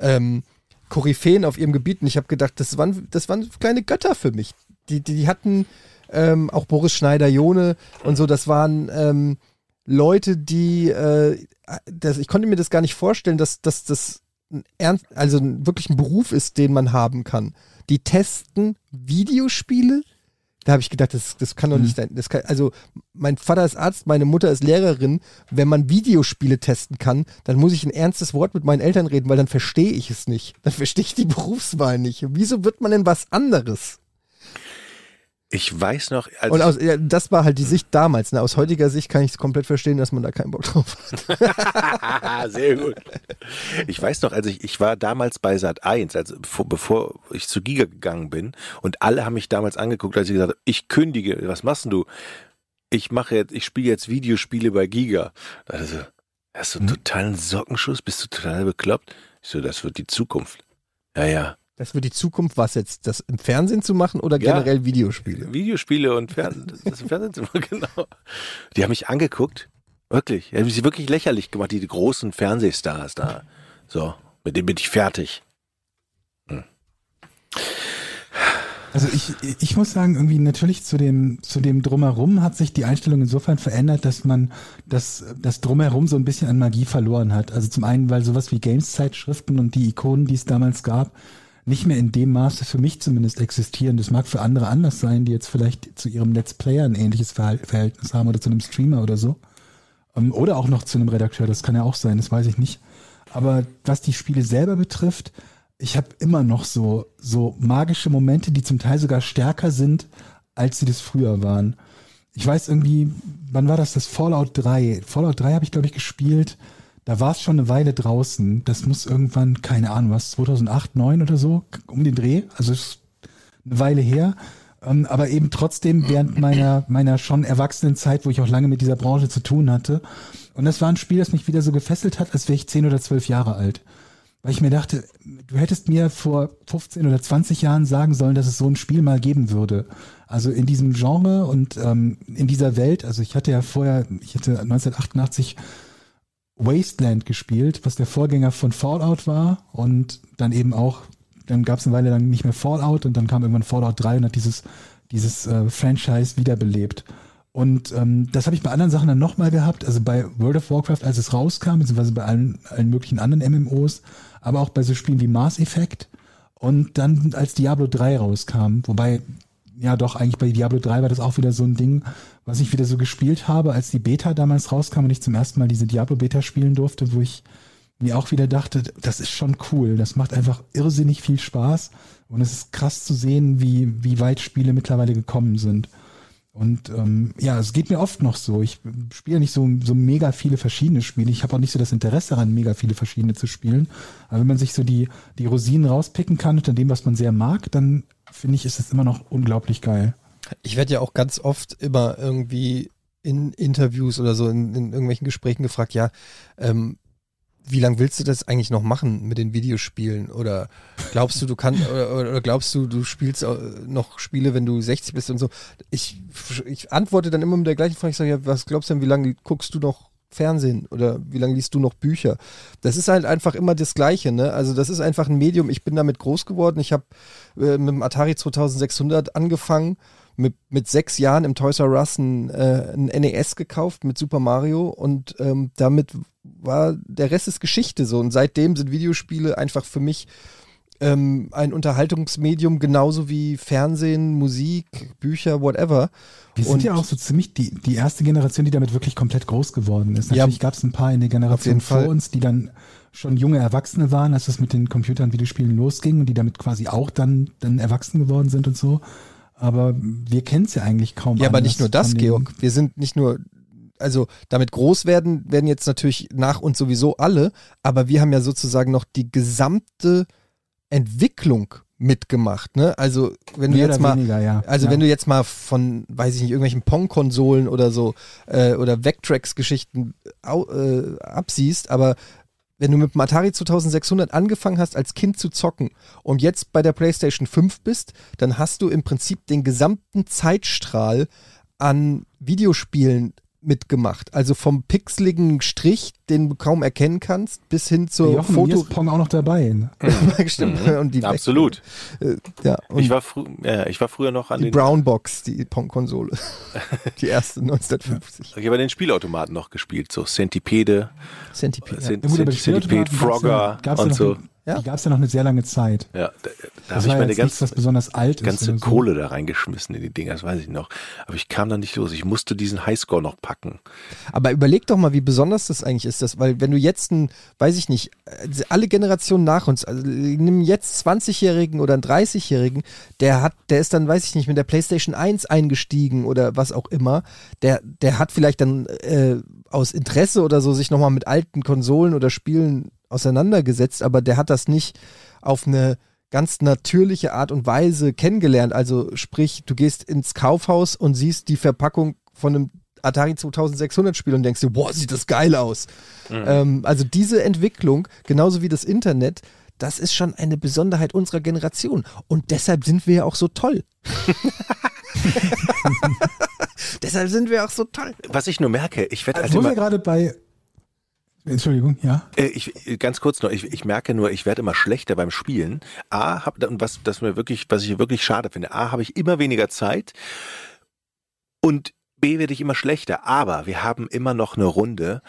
ähm, Koryphäen auf ihrem Gebiet. Und ich habe gedacht, das waren, das waren kleine Götter für mich. Die, die, die hatten ähm, auch Boris Schneider-Jone und so, das waren ähm, Leute, die, äh, das, ich konnte mir das gar nicht vorstellen, dass, dass das ein ernst, also wirklich ein Beruf ist, den man haben kann. Die testen Videospiele. Da habe ich gedacht, das, das kann doch nicht sein. Das kann, also, mein Vater ist Arzt, meine Mutter ist Lehrerin. Wenn man Videospiele testen kann, dann muss ich ein ernstes Wort mit meinen Eltern reden, weil dann verstehe ich es nicht. Dann verstehe ich die Berufswahl nicht. Wieso wird man denn was anderes? Ich weiß noch, Und aus, ja, das war halt die Sicht damals. Ne? Aus heutiger Sicht kann ich es komplett verstehen, dass man da keinen Bock drauf hat. Sehr gut. Ich weiß noch, also ich, ich war damals bei Sat 1, also bevor, bevor ich zu Giga gegangen bin und alle haben mich damals angeguckt, als ich gesagt habe, ich kündige, was machst denn du? Ich mache jetzt, ich spiele jetzt Videospiele bei Giga. Also, hast du einen totalen Sockenschuss? Bist du total bekloppt? Ich so, das wird die Zukunft. Ja, ja. Das wird die Zukunft, was jetzt? Das im Fernsehen zu machen oder Ja. generell Videospiele? Videospiele und Fernsehen, das im Fernsehen, genau. Die haben mich angeguckt. Wirklich. Die haben sie wirklich lächerlich gemacht, die großen Fernsehstars da. So, mit denen bin ich fertig. Also ich, ich muss sagen, irgendwie natürlich zu dem, zu dem Drumherum hat sich die Einstellung insofern verändert, dass man das, das Drumherum so ein bisschen an Magie verloren hat. Also zum einen, weil sowas wie Games-Zeitschriften und die Ikonen, die es damals gab, nicht mehr in dem Maße für mich zumindest existieren. Das mag für andere anders sein, die jetzt vielleicht zu ihrem Let's Player ein ähnliches Verhältnis haben oder zu einem Streamer oder so. Ähm, Oder auch noch zu einem Redakteur, das kann ja auch sein, das weiß ich nicht. Aber was die Spiele selber betrifft, ich habe immer noch so, so magische Momente, die zum Teil sogar stärker sind, als sie das früher waren. Ich weiß irgendwie, wann war das? Das Fallout 3. Fallout 3 habe ich, glaube ich, gespielt. Da war es schon eine Weile draußen. Das muss irgendwann, keine Ahnung, was, 2008, 2009 oder so, um den Dreh. Also ist eine Weile her. Ähm, aber eben trotzdem während meiner, meiner schon erwachsenen Zeit, wo ich auch lange mit dieser Branche zu tun hatte. Und das war ein Spiel, das mich wieder so gefesselt hat, als wäre ich 10 oder 12 Jahre alt. Weil ich mir dachte, du hättest mir vor 15 oder 20 Jahren sagen sollen, dass es so ein Spiel mal geben würde. Also in diesem Genre und ähm, in dieser Welt. Also ich hatte ja vorher, ich hatte 1988 Wasteland gespielt, was der Vorgänger von Fallout war und dann eben auch, dann gab es eine Weile lang nicht mehr Fallout und dann kam irgendwann Fallout 3 und hat dieses, dieses äh, Franchise wiederbelebt. Und ähm, das habe ich bei anderen Sachen dann nochmal gehabt, also bei World of Warcraft, als es rauskam, beziehungsweise bei allen, allen möglichen anderen MMOs, aber auch bei so Spielen wie Mass Effect und dann als Diablo 3 rauskam, wobei ja doch, eigentlich bei Diablo 3 war das auch wieder so ein Ding, was ich wieder so gespielt habe, als die Beta damals rauskam und ich zum ersten Mal diese Diablo-Beta spielen durfte, wo ich mir auch wieder dachte, das ist schon cool. Das macht einfach irrsinnig viel Spaß und es ist krass zu sehen, wie, wie weit Spiele mittlerweile gekommen sind. Und ähm, ja, es geht mir oft noch so. Ich spiele nicht so, so mega viele verschiedene Spiele. Ich habe auch nicht so das Interesse daran, mega viele verschiedene zu spielen. Aber wenn man sich so die, die Rosinen rauspicken kann unter dem, was man sehr mag, dann finde ich, ist es immer noch unglaublich geil. Ich werde ja auch ganz oft immer irgendwie in Interviews oder so in, in irgendwelchen Gesprächen gefragt, ja, ähm, wie lange willst du das eigentlich noch machen mit den Videospielen? Oder glaubst du, du kannst, oder, oder, glaubst du, du spielst noch Spiele, wenn du 60 bist und so? Ich, ich antworte dann immer mit der gleichen Frage. Ich sage, ja, was glaubst du denn, wie lange guckst du noch Fernsehen oder wie lange liest du noch Bücher? Das ist halt einfach immer das Gleiche, ne? Also das ist einfach ein Medium. Ich bin damit groß geworden. Ich habe äh, mit dem Atari 2600 angefangen mit, mit sechs Jahren im Toys R Us ein, äh, ein NES gekauft mit Super Mario und ähm, damit war der Rest ist Geschichte so. Und seitdem sind Videospiele einfach für mich ähm, ein Unterhaltungsmedium, genauso wie Fernsehen, Musik, Bücher, whatever. Wir sind Und- ja auch so ziemlich die, die erste Generation, die damit wirklich komplett groß geworden ist. Ja. Natürlich gab es ein paar in der Generation vor uns, die dann schon junge Erwachsene waren, als es mit den Computern und Videospielen losging und die damit quasi auch dann, dann erwachsen geworden sind und so. Aber wir kennen es ja eigentlich kaum. Ja, aber nicht nur das, Georg. Wir sind nicht nur, also damit groß werden, werden jetzt natürlich nach uns sowieso alle, aber wir haben ja sozusagen noch die gesamte Entwicklung mitgemacht, ne? Also, wenn du Mehr jetzt mal, weniger, ja. also ja. wenn du jetzt mal von, weiß ich nicht, irgendwelchen Pong-Konsolen oder so äh, oder Vectrex-Geschichten äh, absiehst, aber wenn du mit dem Atari 2600 angefangen hast, als Kind zu zocken und jetzt bei der PlayStation 5 bist, dann hast du im Prinzip den gesamten Zeitstrahl an Videospielen mitgemacht. Also vom pixeligen Strich, den du kaum erkennen kannst, bis hin zur Jochen, Foto. ist Pong auch noch dabei. ne? Stimmt. Und die Absolut. Äh, ja, und Ich war, äh, ich war früher noch an die den, Brown Box, die Pong-Konsole. die erste 1950. ich habe den Spielautomaten noch gespielt, so Centipede, Centipede. Ja. Cent Ja, Centipede, Spielautomaten gab's ja- Frogger ja und noch- so. Ja. Die gab es ja noch eine sehr lange Zeit. Ja, da, da habe ich meine nichts, ganze, was besonders alt ganze so. Kohle da reingeschmissen in die Dinger, das weiß ich noch. Aber ich kam da nicht los. Ich musste diesen Highscore noch packen. Aber überleg doch mal, wie besonders das eigentlich ist, das, weil wenn du jetzt ein, weiß ich nicht, äh, alle Generationen nach uns, also nimm jetzt 20-Jährigen oder einen 30-Jährigen, der hat, der ist dann, weiß ich nicht, mit der PlayStation 1 eingestiegen oder was auch immer, der, der hat vielleicht dann äh, aus Interesse oder so sich nochmal mit alten Konsolen oder Spielen auseinandergesetzt, aber der hat das nicht auf eine ganz natürliche Art und Weise kennengelernt. Also sprich, du gehst ins Kaufhaus und siehst die Verpackung von einem Atari 2600 Spiel und denkst dir, boah, sieht das geil aus. Ähm, also diese Entwicklung, genauso wie das Internet, das ist schon eine Besonderheit unserer Generation. Und deshalb sind wir ja auch so toll. deshalb sind wir auch so toll. Was ich nur merke, ich werde halt Wo wir immer, gerade bei. Entschuldigung, ja. äh, ich, äh, ganz kurz noch, ich, ich merke nur, ich werde immer schlechter beim Spielen. A, hab, was, das mir wirklich, was ich wirklich schade finde, A, habe ich immer weniger Zeit und B werde ich immer schlechter, aber wir haben immer noch eine Runde.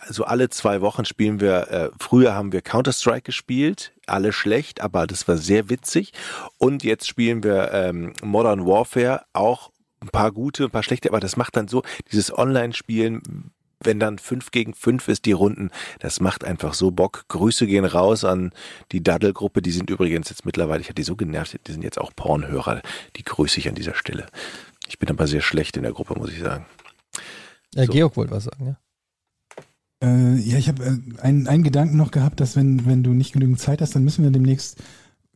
Also alle zwei Wochen spielen wir, äh, früher haben wir Counter-Strike gespielt, alle schlecht, aber das war sehr witzig. Und jetzt spielen wir ähm, Modern Warfare, auch ein paar gute, ein paar schlechte, aber das macht dann so, dieses Online-Spielen, wenn dann fünf gegen fünf ist, die Runden, das macht einfach so Bock. Grüße gehen raus an die Daddle-Gruppe, die sind übrigens jetzt mittlerweile, ich hatte die so genervt, die sind jetzt auch Pornhörer, die grüße ich an dieser Stelle. Ich bin aber sehr schlecht in der Gruppe, muss ich sagen. Ja, So. Georg wollte was sagen, ja. Äh, ja, ich habe äh, einen, einen Gedanken noch gehabt, dass wenn, wenn du nicht genügend Zeit hast, dann müssen wir demnächst,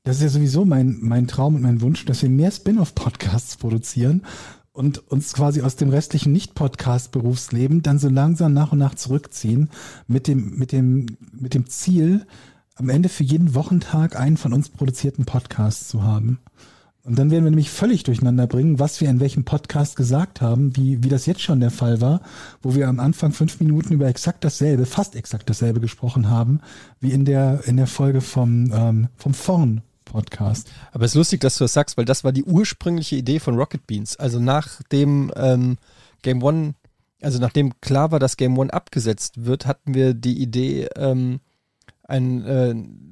das ist ja sowieso mein, mein Traum und mein Wunsch, dass wir mehr Spin-off-Podcasts produzieren und uns quasi aus dem restlichen Nicht-Podcast-Berufsleben dann so langsam nach und nach zurückziehen mit dem, mit dem, mit dem Ziel, am Ende für jeden Wochentag einen von uns produzierten Podcast zu haben. Und dann werden wir nämlich völlig durcheinander bringen, was wir in welchem Podcast gesagt haben, wie, wie das jetzt schon der Fall war, wo wir am Anfang fünf Minuten über exakt dasselbe, fast exakt dasselbe gesprochen haben, wie in der, in der Folge vom, ähm, vom Vorn Podcast. Aber es ist lustig, dass du das sagst, weil das war die ursprüngliche Idee von Rocket Beans. Also nach dem ähm, Game One, also nachdem klar war, dass Game One abgesetzt wird, hatten wir die Idee, ähm, ein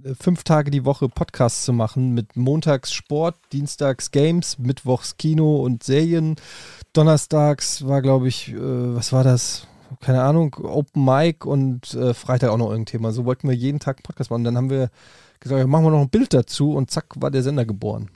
äh, fünf Tage die Woche Podcast zu machen mit montags Sport, dienstags Games, mittwochs Kino und Serien. Donnerstags war, glaube ich, äh, was war das? Keine Ahnung, Open Mic und äh, Freitag auch noch irgendein Thema. So wollten wir jeden Tag Podcast machen. Dann haben wir gesagt, ja, machen wir noch ein Bild dazu und zack war der Sender geboren.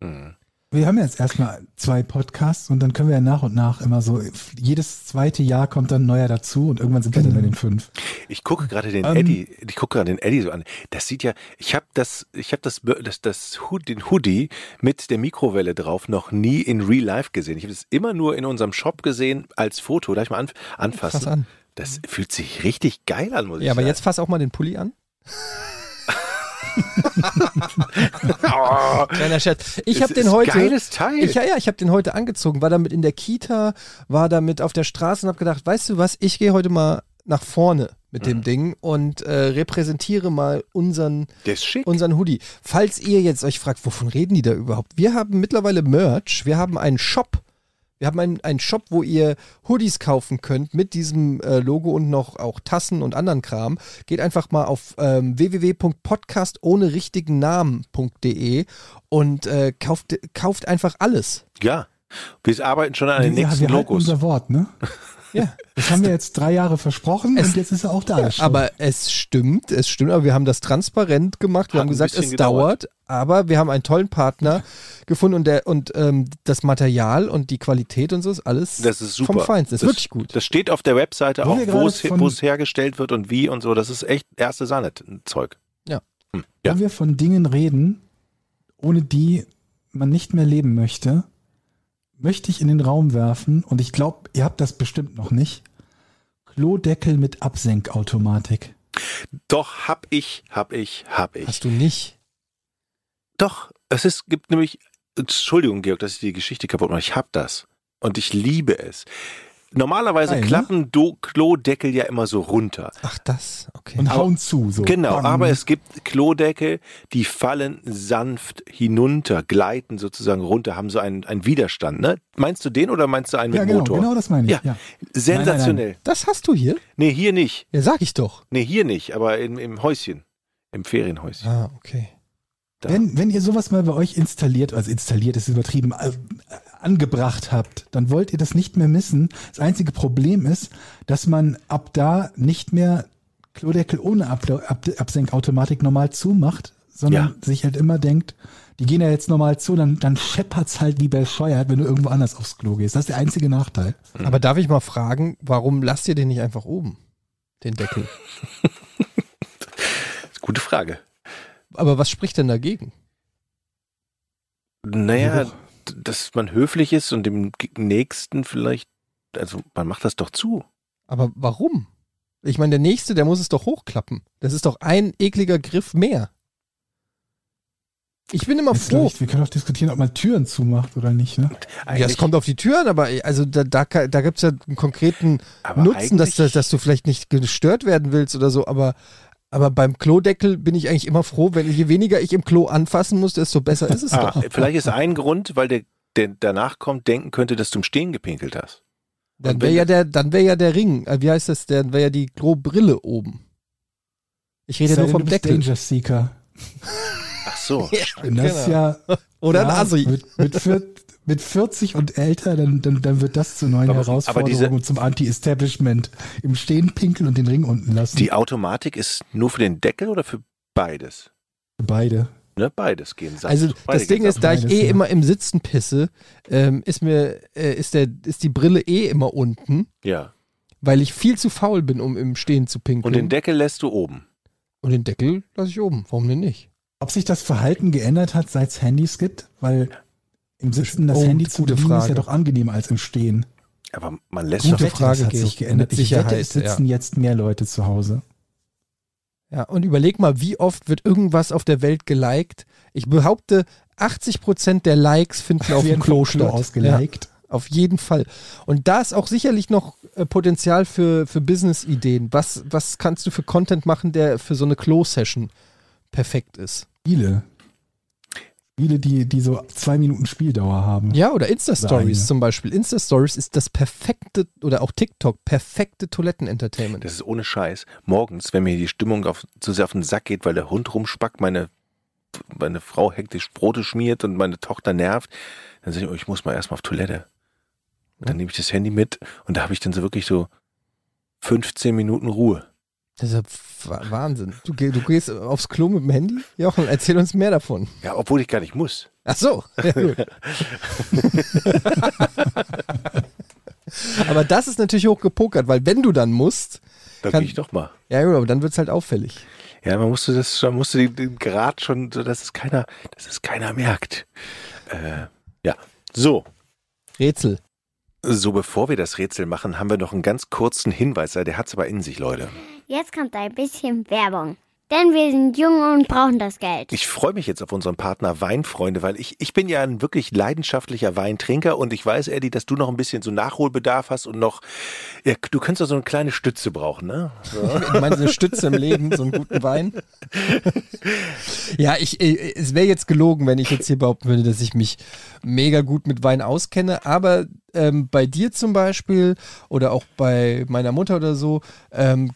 Mhm. Wir haben jetzt erstmal zwei Podcasts und dann können wir ja nach und nach immer so, jedes zweite Jahr kommt dann ein neuer dazu und irgendwann sind wir dann bei den fünf. Ich gucke gerade den Ähm, Eddie, ich gucke gerade den Eddie so an. Das sieht ja, ich habe das, ich habe das, das, das Hood, den Hoodie mit der Mikrowelle drauf noch nie in Real Life gesehen. Ich habe es immer nur in unserem Shop gesehen als Foto. Darf ich mal an, anfassen? Fass an. Das fühlt sich richtig geil an, muss ich Ja, aber sagen. jetzt fass auch mal den Pulli an. Oh, Kleiner Scherz. Ich habe den heute. Geiles Teil. Ich, ja, ja, ich habe den heute angezogen, war damit in der Kita, war damit auf der Straße und habe gedacht, weißt du was, ich gehe heute mal nach vorne mit Mhm. dem Ding und äh, repräsentiere mal unseren, unseren Hoodie. Falls ihr jetzt euch fragt, wovon reden die da überhaupt? Wir haben mittlerweile Merch, wir haben einen Shop. Wir haben einen, einen Shop, wo ihr Hoodies kaufen könnt mit diesem äh, Logo und noch auch Tassen und anderen Kram. Geht einfach mal auf ähm, www.podcast ohne richtigen Namen.de und äh, kauft, kauft einfach alles. ja. Wir arbeiten schon an den ja, nächsten wir Logos. unser Wort, ne? Ja. Das haben wir jetzt drei Jahre versprochen Es- und jetzt ist er auch da. schon. Aber es stimmt, es stimmt, aber wir haben das transparent gemacht. Wir Hat haben gesagt, es gedauert. dauert, aber wir haben einen tollen Partner gefunden und, der, und ähm, das Material und die Qualität und so ist alles Das ist super. vom Feinsten. Das ist das, wirklich gut. Das steht auf der Webseite Wo auch, wo es, von- wo es hergestellt wird und wie und so. Das ist echt erste Sahne-Zeug. Ja. Hm. Ja. Wenn wir von Dingen reden, ohne die man nicht mehr leben möchte, möchte ich in den Raum werfen, und ich glaube, ihr habt das bestimmt noch nicht, Klodeckel mit Absenkautomatik. Doch, hab ich, hab ich, hab ich. Hast du nicht? Doch, es ist, gibt nämlich, Entschuldigung, Georg, dass ich die Geschichte kaputt mache. Ich hab das. Und ich liebe es. Normalerweise Geil, ne? klappen Do Klodeckel ja immer so runter. Ach, das, okay. Und hauen zu, so. Genau, Bang. aber es gibt Klodeckel, die fallen sanft hinunter, gleiten sozusagen runter, haben so einen, einen Widerstand. Ne? Meinst du den oder meinst du einen mit Ja, genau, Motor? genau das meine ich. Ja. Ja. Sensationell. Das hast du hier? Nee, hier nicht. Ja, sag ich doch. Nee, hier nicht, aber im, im Häuschen. Im Ferienhäuschen. Ah, okay. Da. Wenn, wenn ihr sowas mal bei euch installiert, also installiert ist übertrieben, äh, angebracht habt, dann wollt ihr das nicht mehr missen. Das einzige Problem ist, dass man ab da nicht mehr Klodeckel ohne Ab Ab Absenkautomatik normal zumacht, sondern Ja. sich halt immer denkt, die gehen ja jetzt normal zu, dann, dann scheppert's halt wie bescheuert, wenn du irgendwo anders aufs Klo gehst. Das ist der einzige Nachteil. Aber darf ich mal fragen, warum lasst ihr den nicht einfach oben? Den Deckel. Gute Frage. Aber was spricht denn dagegen? Naja, dass man höflich ist und dem Nächsten vielleicht, also man macht das doch zu. Aber warum? Ich meine, der nächste, der muss es doch hochklappen. Das ist doch ein ekliger Griff mehr. Ich bin immer Jetzt froh. gleich, wir können auch diskutieren, ob man Türen zumacht oder nicht. Ne? Ja, es kommt auf die Türen, aber also da, da, da gibt es ja einen konkreten aber Nutzen, dass, dass du vielleicht nicht gestört werden willst oder so, aber, aber beim Klodeckel bin ich eigentlich immer froh, wenn je weniger ich im Klo anfassen muss, desto besser ist es Ah, doch. vielleicht ist ein Grund, weil der, der danach kommt, denken könnte, dass du im Stehen gepinkelt hast. Dann wäre ja der, dann wäre ja der Ring, äh, wie heißt das, dann wäre ja die Klobrille oben. Ich rede Sei nur vom Deckel. Danger Seeker. Ach so. Das Genau. ja Oder ja, ein Assi. Mit, mit, vier, mit 40 und älter, dann, dann, dann wird das zu neuen Aber- aber Herausforderungen diese- und zum Anti-Establishment. Im Stehen pinkeln und den Ring unten lassen. Die Automatik ist nur für den Deckel oder für beides? Beide. Ne, beides gehen sanft. Also Beide das Ding ist, da ich Beides, eh ja. immer im Sitzen pisse, ähm, ist mir, äh, ist der, ist die Brille eh immer unten, Ja. weil ich viel zu faul bin, um im Stehen zu pinkeln. Und den Deckel lässt du oben. Und den Deckel lasse ich oben. Warum denn nicht? Ob sich das Verhalten geändert hat, seit es Handys gibt? Weil im Sitzen das Oh, Handy zu bedienen ist Frage. ja doch angenehmer als im Stehen. Aber man lässt Gute doch. Frage, hat sich geändert. Ich wette, es sitzen jetzt mehr Leute zu Hause. Ja, und überleg mal, wie oft wird irgendwas auf der Welt geliked? Ich behaupte, 80% der Likes finden auf dem Klo statt. ausgeliked. Ja, auf jeden Fall. Und da ist auch sicherlich noch äh, Potenzial für, für Business-Ideen. Was, was kannst du für Content machen, der für so eine Klo-Session perfekt ist? Spiele. Spiele, die, die so zwei Minuten Spieldauer haben. Ja, oder Insta-Stories zum Beispiel. Insta-Stories ist das perfekte, oder auch TikTok, perfekte Toiletten-Entertainment. Das ist ohne Scheiß. Morgens, wenn mir die Stimmung auf, zu sehr auf den Sack geht, weil der Hund rumspackt, meine, meine Frau hektisch Brote schmiert und meine Tochter nervt, dann sage ich, oh, ich muss mal erstmal auf Toilette. Und dann nehme ich das Handy mit und da habe ich dann so wirklich so 15 Minuten Ruhe. Das ist ja Wa- Wahnsinn. Du, geh- du gehst aufs Klo mit dem Handy? Jochen, erzähl uns mehr davon. Ja, obwohl ich gar nicht muss. Ach so. Ja, aber das ist natürlich hochgepokert, weil wenn du dann musst, Da Kann- gehe ich doch mal. ja, gut, aber dann wird es halt auffällig. Ja, man musste das schon, musste den, den Grad schon, dass es keiner, dass es keiner merkt. Äh, ja. So. Rätsel. So, bevor wir das Rätsel machen, haben wir noch einen ganz kurzen Hinweis. Der hat's aber in sich, Leute. Jetzt kommt ein bisschen Werbung. Denn wir sind jung und brauchen das Geld. Ich freue mich jetzt auf unseren Partner Weinfreunde, weil ich, ich bin ja ein wirklich leidenschaftlicher Weintrinker und ich weiß, Eddie, dass du noch ein bisschen so Nachholbedarf hast und noch, ja, du könntest doch so eine kleine Stütze brauchen, ne? So. Ich meine, so eine Stütze im Leben, so einen guten Wein. Ja, ich, äh, es wäre jetzt gelogen, wenn ich jetzt hier behaupten würde, dass ich mich mega gut mit Wein auskenne. Aber ähm, bei dir zum Beispiel oder auch bei meiner Mutter oder so, ähm,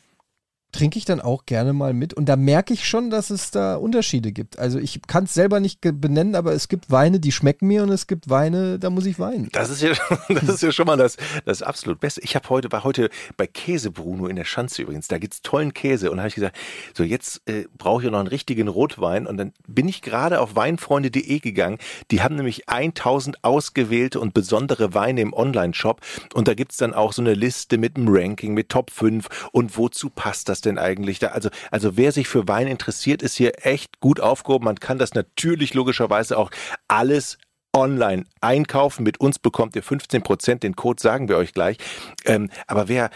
trinke ich dann auch gerne mal mit. Und da merke ich schon, dass es da Unterschiede gibt. Also ich kann es selber nicht benennen, aber es gibt Weine, die schmecken mir und es gibt Weine, da muss ich weinen. Das ist ja, das ist ja schon mal das, das absolut Beste. Ich habe heute, war heute bei Käse Bruno in der Schanze übrigens. Da gibt's tollen Käse und habe ich gesagt, so jetzt äh, brauche ich noch einen richtigen Rotwein und dann bin ich gerade auf weinfreunde.de gegangen. Die haben nämlich 1000 ausgewählte und besondere Weine im Online-Shop und da gibt's dann auch so eine Liste mit einem Ranking, mit Top 5 und wozu passt das denn eigentlich da? Also, also wer sich für Wein interessiert, ist hier echt gut aufgehoben. Man kann das natürlich logischerweise auch alles online einkaufen. Mit uns bekommt ihr 15 Prozent. Den Code sagen wir euch gleich. Ähm, aber wer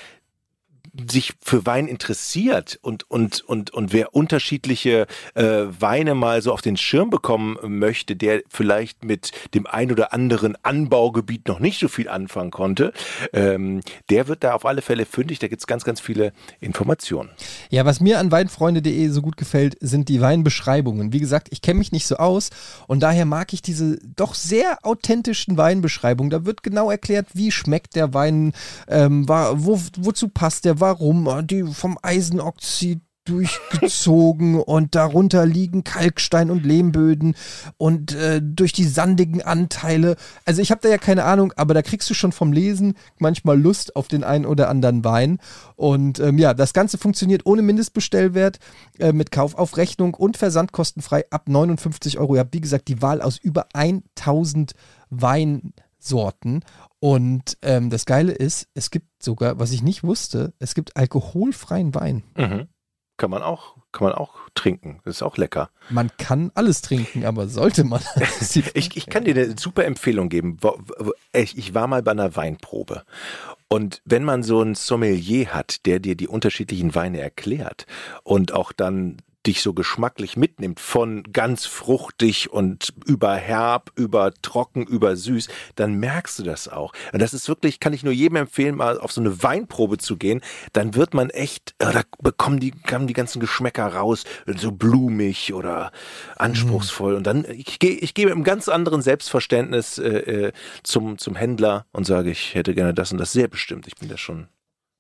sich für Wein interessiert und, und, und, und wer unterschiedliche äh, Weine mal so auf den Schirm bekommen möchte, der vielleicht mit dem ein oder anderen Anbaugebiet noch nicht so viel anfangen konnte, ähm, der wird da auf alle Fälle fündig. Da gibt's ganz, ganz viele Informationen. Ja, was mir an weinfreunde.de so gut gefällt, sind die Weinbeschreibungen. Wie gesagt, ich kenne mich nicht so aus und daher mag ich diese doch sehr authentischen Weinbeschreibungen. Da wird genau erklärt, wie schmeckt der Wein, ähm, wo, wozu passt der, warum, die vom Eisenoxid durchgezogen und darunter liegen Kalkstein und Lehmböden und äh, durch die sandigen Anteile. Also ich habe da ja keine Ahnung, aber da kriegst du schon vom Lesen manchmal Lust auf den einen oder anderen Wein. Und ähm, ja, das Ganze funktioniert ohne Mindestbestellwert, äh, mit Kauf auf Rechnung und versandkostenfrei ab 59 Euro. Ihr habt, wie gesagt, die Wahl aus über 1000 Weinsorten. Und ähm, das Geile ist, es gibt sogar, was ich nicht wusste, es gibt alkoholfreien Wein. Mhm. Kann man auch, kann man auch trinken. Das ist auch lecker. Man kann alles trinken, aber sollte man? Ich, ich kann dir eine super Empfehlung geben. Ich war mal bei einer Weinprobe. Und wenn man so einen Sommelier hat, der dir die unterschiedlichen Weine erklärt und auch dann dich so geschmacklich mitnimmt von ganz fruchtig und über herb, über trocken, über süß, dann merkst du das auch. Und das ist wirklich, kann ich nur jedem empfehlen, mal auf so eine Weinprobe zu gehen. Dann wird man echt, äh, da bekommen die, kommen die ganzen Geschmäcker raus, so blumig oder anspruchsvoll. Und dann, ich gehe, ich gehe mit einem ganz anderen Selbstverständnis äh, äh, zum, zum Händler und sage, ich hätte gerne das und das sehr bestimmt. Ich bin da schon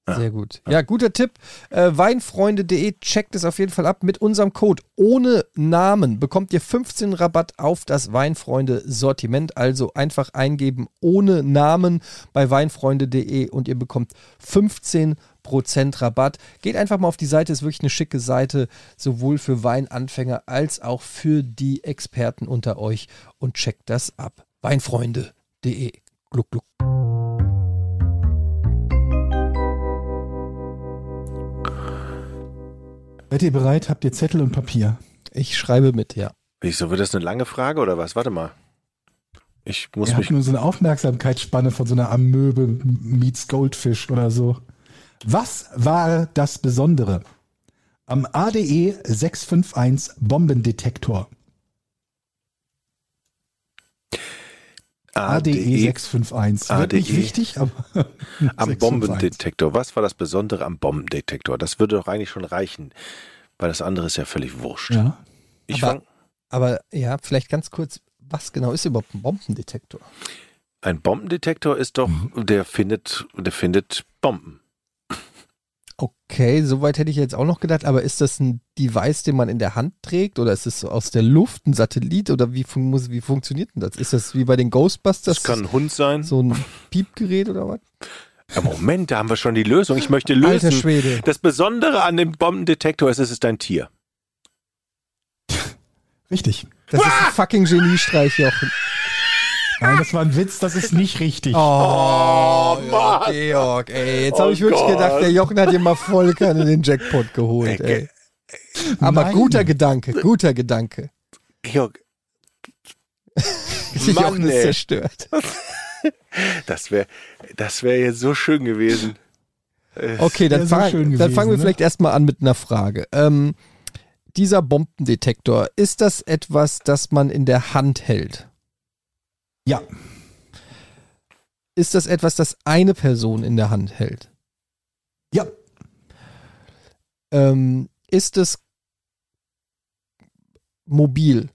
Sehr gut. Ja, guter Tipp. Äh, Weinfreunde.de checkt es auf jeden Fall ab. Mit unserem Code ohne Namen bekommt ihr 15 Rabatt auf das Weinfreunde-Sortiment. Also einfach eingeben ohne Namen bei weinfreunde.de und ihr bekommt 15 Prozent Rabatt. Geht einfach mal auf die Seite, ist wirklich eine schicke Seite, sowohl für Weinanfänger als auch für die Experten unter euch und checkt das ab. Weinfreunde.de. Gluck, gluck. Seid ihr bereit? Habt ihr Zettel und Papier? Ich schreibe mit, ja. Wieso wird das eine lange Frage oder was? Warte mal. Ich muss Ihr mich. nur so eine Aufmerksamkeitsspanne von so einer Amöbe meets Goldfish oder so. Was war das Besondere am ADE 651 Bombendetektor? ADE 651. Wird nicht ADE. wichtig, aber Am 651. Bombendetektor. Was war das Besondere am Bombendetektor? Das würde doch eigentlich schon reichen, weil das andere ist ja völlig wurscht. Ja. Ich Aber- Aber ja, vielleicht ganz kurz, was genau ist überhaupt ein Bombendetektor? ein Bombendetektor ist doch, Mhm. der findet, der findet Bomben. Okay, soweit hätte ich jetzt auch noch gedacht, aber ist das ein Device, den man in der Hand trägt oder ist es so aus der Luft ein Satellit oder wie, fun muss, wie funktioniert denn das? Ist das wie bei den Ghostbusters Das kann ein Hund sein. so ein Piepgerät oder was? Ja, Moment, da haben wir schon die Lösung. Ich möchte lösen. Alter Schwede. Das Besondere an dem Bombendetektor ist, es ist ein Tier. Richtig. Das ist ein fucking Geniestreich, Jochen. Nein, das war ein Witz, das ist nicht richtig. Oh, Mann. Georg, ey. Jetzt habe Oh ich wirklich Gott. gedacht, der Jochen hat dir mal voll in den Jackpot geholt, Ey. Aber Nein. guter Gedanke, guter Gedanke. Georg, Jochen Mann, ist ey. zerstört. das wäre das wär jetzt so schön gewesen. Okay, dann, so fang, schön dann gewesen, fangen wir ne? vielleicht erstmal an mit einer Frage. Ähm, dieser Bombendetektor, ist das etwas, das man in der Hand hält? Ja, Ist das etwas, das eine Person in der Hand hält? ja, Ähm, ist es mobil?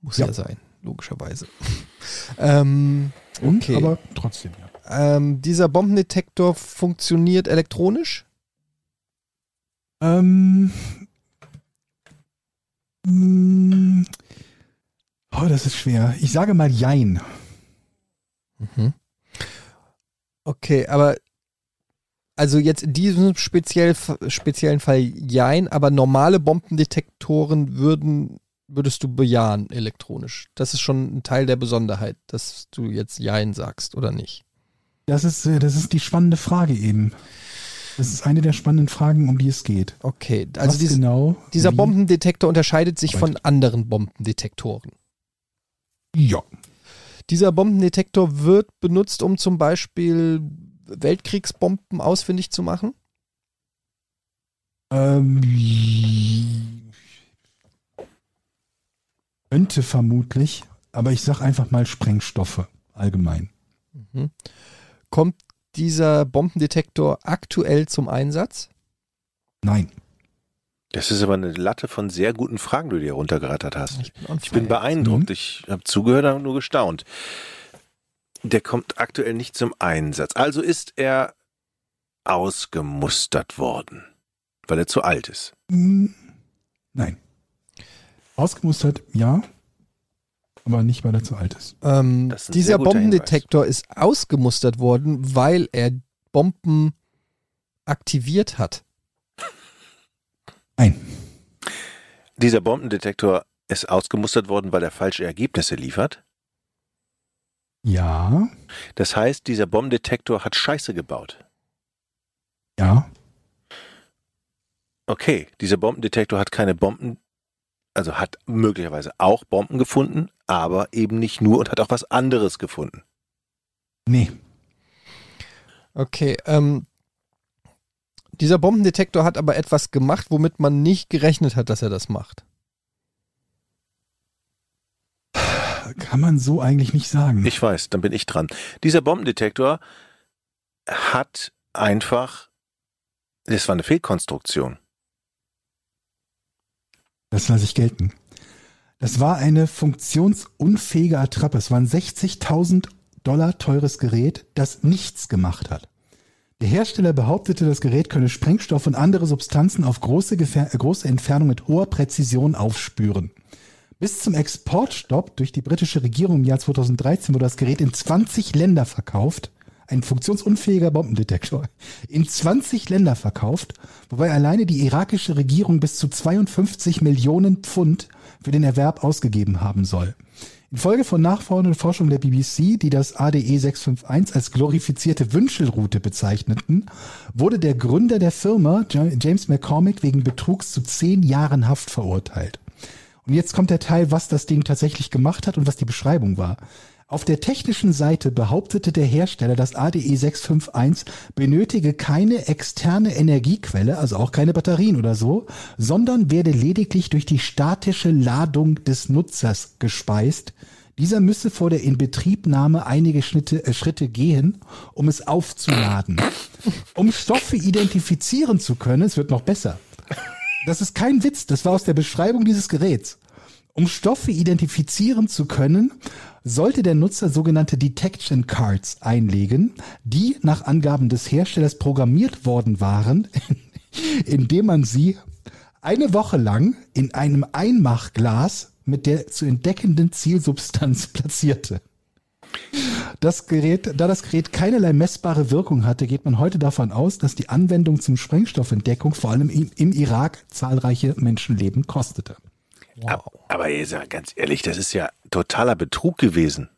Muss ja, Ja. sein, logischerweise. ähm, und, Okay. aber trotzdem, ja. ähm, dieser Bombendetektor funktioniert elektronisch? Ähm, mm, oh, das ist schwer. Ich sage mal Jein. Mhm. Okay, aber also jetzt in diesem speziell, speziellen Fall Jein, aber normale Bombendetektoren würden, würdest du bejahen elektronisch. Das ist schon ein Teil der Besonderheit, dass du jetzt Jein sagst, oder nicht? Das ist, äh, das ist die spannende Frage eben. Das ist eine der spannenden Fragen, um die es geht. Okay, also dies, genau? dieser wie? Bombendetektor unterscheidet sich Weit. von anderen Bombendetektoren. Ja. Dieser Bombendetektor wird benutzt, um zum Beispiel Weltkriegsbomben ausfindig zu machen. Ähm, könnte vermutlich, aber ich sag einfach mal Sprengstoffe allgemein. Mhm. Kommt dieser Bombendetektor aktuell zum Einsatz? Nein. Das ist aber eine Latte von sehr guten Fragen, die du dir runtergerattert hast. Ich bin, Ich bin beeindruckt. Ich habe zugehört und nur gestaunt. Der kommt aktuell nicht zum Einsatz. Also ist er ausgemustert worden, weil er zu alt ist. Hm, Nein. Ausgemustert, ja. Aber nicht, weil er zu alt ist. Ähm, ist dieser Bombendetektor ist ausgemustert worden, weil er Bomben aktiviert hat. Nein. Dieser Bombendetektor ist ausgemustert worden, weil er falsche Ergebnisse liefert. Ja. Das heißt, dieser Bombendetektor hat Scheiße gebaut. Ja. Okay, dieser Bombendetektor hat keine Bomben, also hat möglicherweise auch Bomben gefunden, aber eben nicht nur und hat auch was anderes gefunden. Nee. Okay, ähm, dieser Bombendetektor hat aber etwas gemacht, womit man nicht gerechnet hat, dass er das macht. Kann man so eigentlich nicht sagen. Ich weiß, dann bin ich dran. Dieser Bombendetektor hat einfach, das war eine Fehlkonstruktion. Das lasse ich gelten. Das war eine funktionsunfähige Attrappe. Es war ein 60.000 Dollar teures Gerät, das nichts gemacht hat. Der Hersteller behauptete, das Gerät könne Sprengstoff und andere Substanzen auf große, Gefähr äh, große Entfernung mit hoher Präzision aufspüren. Bis zum Exportstopp durch die britische Regierung im Jahr 2013 wurde das Gerät in 20 Länder verkauft. Ein funktionsunfähiger Bombendetektor. In 20 Länder verkauft, wobei alleine die irakische Regierung bis zu 52 Millionen Pfund für den Erwerb ausgegeben haben soll. Infolge von nachfolgenden Forschungen der BBC, die das ADE 651 als glorifizierte Wünschelroute bezeichneten, wurde der Gründer der Firma, Ja- James McCormick, wegen Betrugs zu zehn Jahren Haft verurteilt. Und jetzt kommt der Teil, was das Ding tatsächlich gemacht hat und was die Beschreibung war. Auf der technischen Seite behauptete der Hersteller, das ADE 651 benötige keine externe Energiequelle, also auch keine Batterien oder so, sondern werde lediglich durch die statische Ladung des Nutzers gespeist, Dieser müsse vor der Inbetriebnahme einige Schritte, äh, Schritte gehen, um es aufzuladen. Um Stoffe identifizieren zu können, es wird noch besser. Das ist kein Witz, das war aus der Beschreibung dieses Geräts. Um Stoffe identifizieren zu können, sollte der Nutzer sogenannte Detection Cards einlegen, die nach Angaben des Herstellers programmiert worden waren, indem man sie eine Woche lang in einem Einmachglas mit der zu entdeckenden Zielsubstanz platzierte. Das Gerät, da das Gerät keinerlei messbare Wirkung hatte, geht man heute davon aus, dass die Anwendung zum Sprengstoffentdeckung vor allem im, im Irak zahlreiche Menschenleben kostete. Ab- Aber sagt ganz ehrlich, das ist ja totaler Betrug gewesen.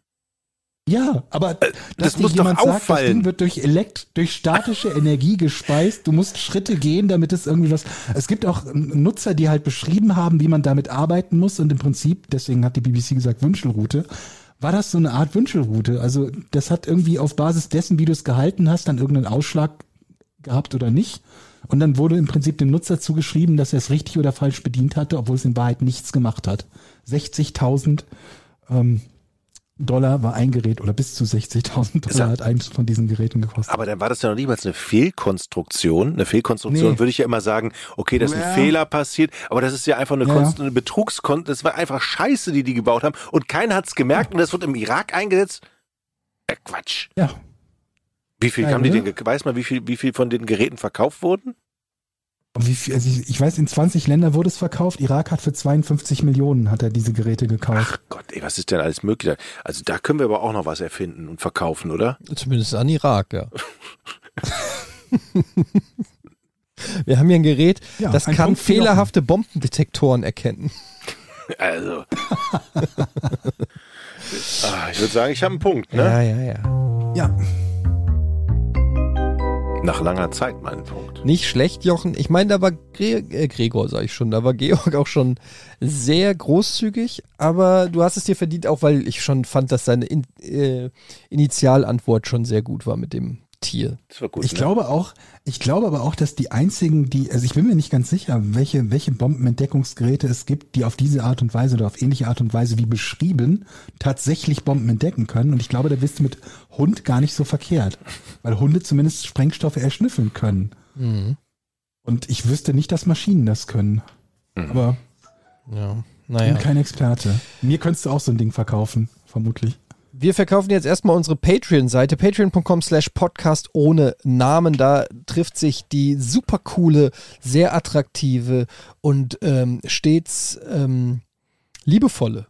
Ja, aber Äh, das muss doch jemand sagt, das auffallen. Ding wird durch Elekt, durch statische Energie gespeist. Du musst Schritte gehen, damit es irgendwie was. Es gibt auch Nutzer, die halt beschrieben haben, wie man damit arbeiten muss und im Prinzip, deswegen hat die BBC gesagt Wünschelroute, war das so eine Art Wünschelroute. Also das hat irgendwie auf Basis dessen, wie du es gehalten hast, dann irgendeinen Ausschlag gehabt oder nicht. Und dann wurde im Prinzip dem Nutzer zugeschrieben, dass er es richtig oder falsch bedient hatte, obwohl es in Wahrheit nichts gemacht hat. 60.000 ähm, Dollar war ein Gerät oder bis zu 60.000 Ist ja- Dollar hat eins von diesen Geräten gekostet. Aber dann war das ja noch niemals eine Fehlkonstruktion. Eine Fehlkonstruktion Nee. würde ich ja immer sagen, okay, da ist ein Ja. Fehler passiert, aber das ist ja einfach eine, Ja, Konst ja. eine Betrugskon das war einfach Scheiße, die die gebaut haben und keiner hat's gemerkt und das wird im Irak eingesetzt. Äh, Quatsch. Ja, Wie viel haben die oder? denn, weiß man, wie viel, wie viel von den Geräten verkauft wurden? Viel, also ich, ich weiß, in 20 Länder wurde es verkauft. Irak hat für 52 Millionen hat er diese Geräte gekauft. Ach Gott, ey, was ist denn alles möglich? Also da können wir aber auch noch was erfinden und verkaufen, oder? Zumindest an Irak, ja. Wir haben hier ein Gerät, Ja, das ein kann Punkt fehlerhafte Bombendetektoren erkennen. Also. ah, ich würde sagen, ich habe einen Punkt, ne? Ja, ja, ja. Ja, Nach langer Zeit meinen Punkt. Nicht schlecht, Jochen. Ich meine, da war Gre äh, Gregor, sag ich schon, da war Georg auch schon sehr großzügig, aber du hast es dir verdient, auch weil ich schon fand, dass deine In äh, Initialantwort schon sehr gut war mit dem Tier. Das war gut. ich ne? glaube auch, ich glaube aber auch, dass die einzigen, die, also ich bin mir nicht ganz sicher, welche, welche Bombenentdeckungsgeräte es gibt, die auf diese Art und Weise oder auf ähnliche Art und Weise wie beschrieben tatsächlich Bomben entdecken können. Und ich glaube, da bist du mit Hund gar nicht so verkehrt, weil Hunde zumindest Sprengstoffe erschnüffeln können. Und ich wüsste nicht, dass Maschinen das können. Aber Ja. ich Naja. bin kein Experte. Mir könntest du auch so ein Ding verkaufen, vermutlich. Wir verkaufen jetzt erstmal unsere Patreon-Seite, patreon.com slash podcast ohne Namen. Da trifft sich die super coole, sehr attraktive und ähm, stets ähm, liebevolle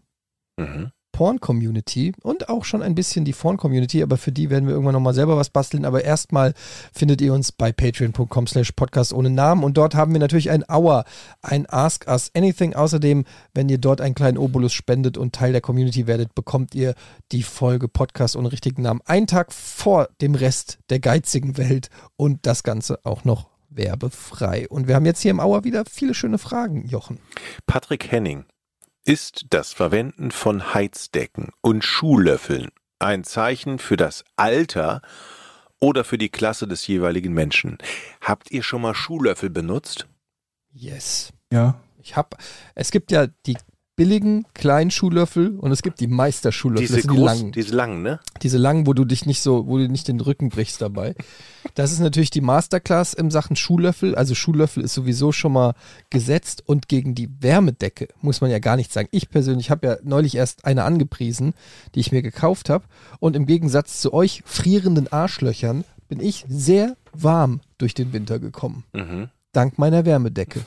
Mhm. Porn-Community und auch schon ein bisschen die Porn-Community, aber für die werden wir irgendwann nochmal selber was basteln. Aber erstmal findet ihr uns bei patreon.com slash podcast ohne Namen und dort haben wir natürlich ein Hour, ein Ask Us Anything. Außerdem, wenn ihr dort einen kleinen Obolus spendet und Teil der Community werdet, bekommt ihr die Folge Podcast ohne richtigen Namen einen Tag vor dem Rest der geizigen Welt und das Ganze auch noch werbefrei. Und wir haben jetzt hier im Hour wieder viele schöne Fragen, Jochen. Patrick Henning. Ist das Verwenden von Heizdecken und Schuhlöffeln ein Zeichen für das Alter oder für die Klasse des jeweiligen Menschen? Habt ihr schon mal Schuhlöffel benutzt? Yes. Ja. Ich hab, es gibt ja die billigen kleinen Schuhlöffel und es gibt die Meisterschuhlöffel, Diese das sind die großen, langen. diese langen, ne? Diese langen, wo du dich nicht so, wo du nicht den Rücken brichst dabei. Das ist natürlich die Masterclass im Sachen Schuhlöffel. Also Schuhlöffel ist sowieso schon mal gesetzt und gegen die Wärmedecke muss man ja gar nichts sagen. Ich persönlich habe ja neulich erst eine angepriesen, die ich mir gekauft habe und im Gegensatz zu euch frierenden Arschlöchern bin ich sehr warm durch den Winter gekommen Mhm. Dank meiner Wärmedecke.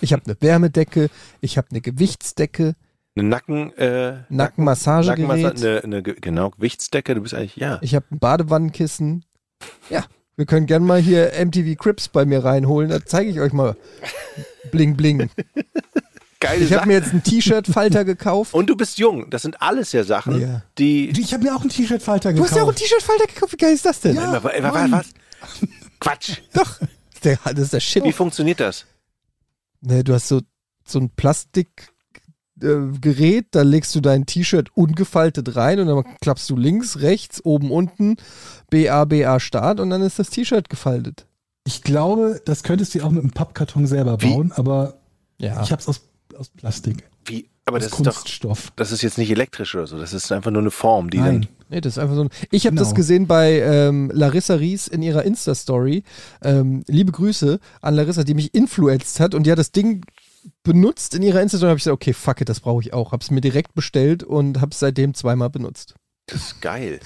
Ich habe eine Wärmedecke, ich habe eine Gewichtsdecke, Eine Nacken, äh, Nackenmassagegerät. Nackenmassa- eine, eine, Ge- genau, Gewichtsdecke. Du bist eigentlich, ja. ich habe ein Badewannenkissen. Ja, wir können gerne mal hier MTV Crips bei mir reinholen, da zeige ich euch mal bling bling. Geile Ich habe mir jetzt einen T-Shirt-Falter gekauft. Und du bist jung. Das sind alles ja Sachen, Ja. die. Ich habe mir auch einen T-Shirt-Falter Du gekauft. hast ja auch einen T-Shirt-Falter gekauft, wie geil ist das denn? Ja. Mann. was? Quatsch. Doch, der, das ist der Shit. Wie funktioniert das? Ne, du hast so, so ein Plastikgerät, äh, da legst du dein T-Shirt ungefaltet rein und dann klappst du links, rechts, oben, unten, BA, BA, Start und dann ist das T-Shirt gefaltet. Ich glaube, das könntest du auch mit einem Pappkarton selber Wie? bauen, aber Ja. ich hab's aus, aus Plastik. Wie? Aber das ist doch, Kunststoff. das ist jetzt nicht elektrisch oder so. Das ist einfach nur eine Form, die Nein. dann. Nee, das ist einfach so ein. Ich habe Genau. das gesehen bei ähm, Larissa Ries in ihrer Insta-Story. Ähm, liebe Grüße an Larissa, die mich influenzt hat und die hat das Ding benutzt in ihrer Insta-Story. habe ich gesagt, okay, fuck it, das brauche ich auch. Habe es mir direkt bestellt und habe es seitdem zweimal benutzt. Das ist geil.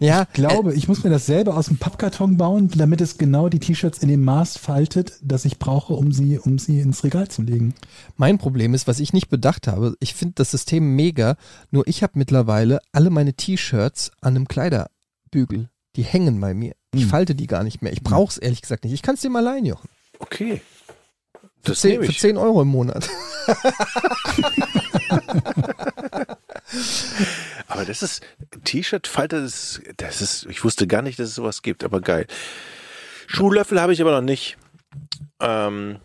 Ja, Ich glaube, ich muss mir das selber aus dem Pappkarton bauen, damit es genau die T-Shirts in dem Maß faltet, das ich brauche, um sie, um sie ins Regal zu legen. Mein Problem ist, was ich nicht bedacht habe, ich finde das System mega, nur ich habe mittlerweile alle meine T-Shirts an einem Kleiderbügel. Die hängen bei mir. Ich Hm. falte die gar nicht mehr. Ich brauche es ehrlich gesagt nicht. Ich kann es dir mal leihen, Jochen. Okay. Für, Das 10, nehme für ich. 10 Euro im Monat. Aber das ist T-Shirt-Falter, das, das ist, ich wusste gar nicht, dass es sowas gibt, aber geil. Schuhlöffel habe ich aber noch nicht. Ähm,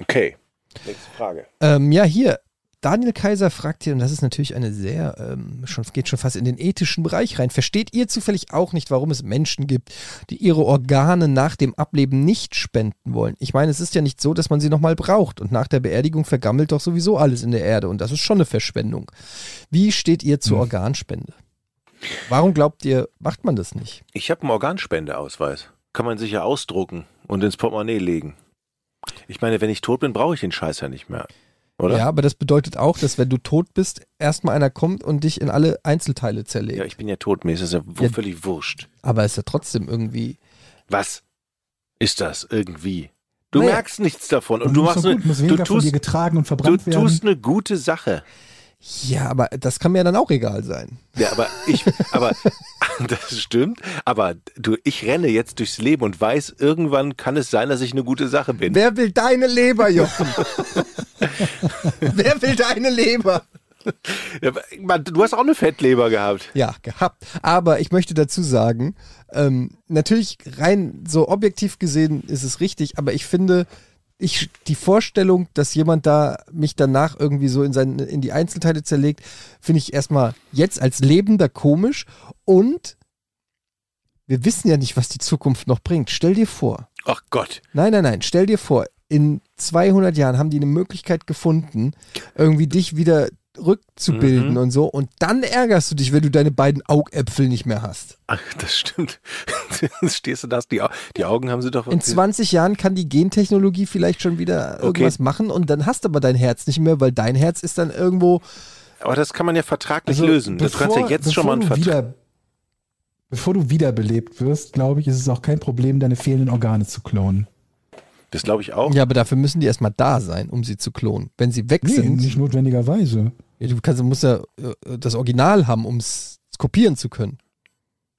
okay. Nächste Frage. Ähm, ja, hier. Daniel Kaiser fragt hier, und das ist natürlich eine sehr, ähm, schon, geht schon fast in den ethischen Bereich rein. Versteht ihr zufällig auch nicht, warum es Menschen gibt, die ihre Organe nach dem Ableben nicht spenden wollen? Ich meine, es ist ja nicht so, dass man sie nochmal braucht und nach der Beerdigung vergammelt doch sowieso alles in der Erde und das ist schon eine Verschwendung. Wie steht ihr zur Organspende? Warum glaubt ihr, macht man das nicht? Ich habe einen Organspendeausweis. Kann man sich ja ausdrucken und ins Portemonnaie legen. Ich meine, wenn ich tot bin, brauche ich den Scheiß ja nicht mehr. Oder? Ja, aber das bedeutet auch, dass wenn du tot bist, erstmal einer kommt und dich in alle Einzelteile zerlegt. Ja, ich bin ja tot, mir ist das ja, Ja. völlig wurscht. aber ist ja trotzdem irgendwie. Was ist das irgendwie? Du Naja. merkst nichts davon und du machst eine, gut, muss du tust, getragen und du verbrannt werden. tust eine gute Sache. Ja, aber das kann mir dann auch egal sein. Ja, aber ich, aber das stimmt. Aber du, ich renne jetzt durchs Leben und weiß, irgendwann kann es sein, dass ich eine gute Sache bin. Wer will deine Leber, Jochen? Wer will deine Leber? Du hast auch eine Fettleber gehabt. Ja, gehabt. Aber ich möchte dazu sagen, ähm, natürlich rein so objektiv gesehen ist es richtig, aber ich finde, ich, die Vorstellung, dass jemand da mich danach irgendwie so in, seine, in die Einzelteile zerlegt, finde ich erstmal jetzt als Lebender komisch und wir wissen ja nicht, was die Zukunft noch bringt. Stell dir vor, Ach Gott. Nein, nein, nein. Stell dir vor, in 200 Jahren haben die eine Möglichkeit gefunden, irgendwie dich wieder rückzubilden Mhm. und so. Und dann ärgerst du dich, wenn du deine beiden Augäpfel nicht mehr hast. Ach, das stimmt. Stehst du da, die, die Augen haben sie doch. In 20 Jahren kann die Gentechnologie vielleicht schon wieder irgendwas machen und dann hast du aber dein Herz nicht mehr, weil dein Herz ist dann irgendwo. aber das kann man ja vertraglich Also, lösen. Das kannst du ja jetzt schon mal einen bevor du Vertrag. wieder, Bevor du wiederbelebt wirst, glaube ich, ist es auch kein Problem, deine fehlenden Organe zu klonen. Das glaube ich auch. Ja, aber dafür müssen die erstmal da sein, um sie zu klonen. Wenn sie weg Nee, sind, nicht notwendigerweise. Ja, du kannst, du musst ja äh, das Original haben, um es kopieren zu können.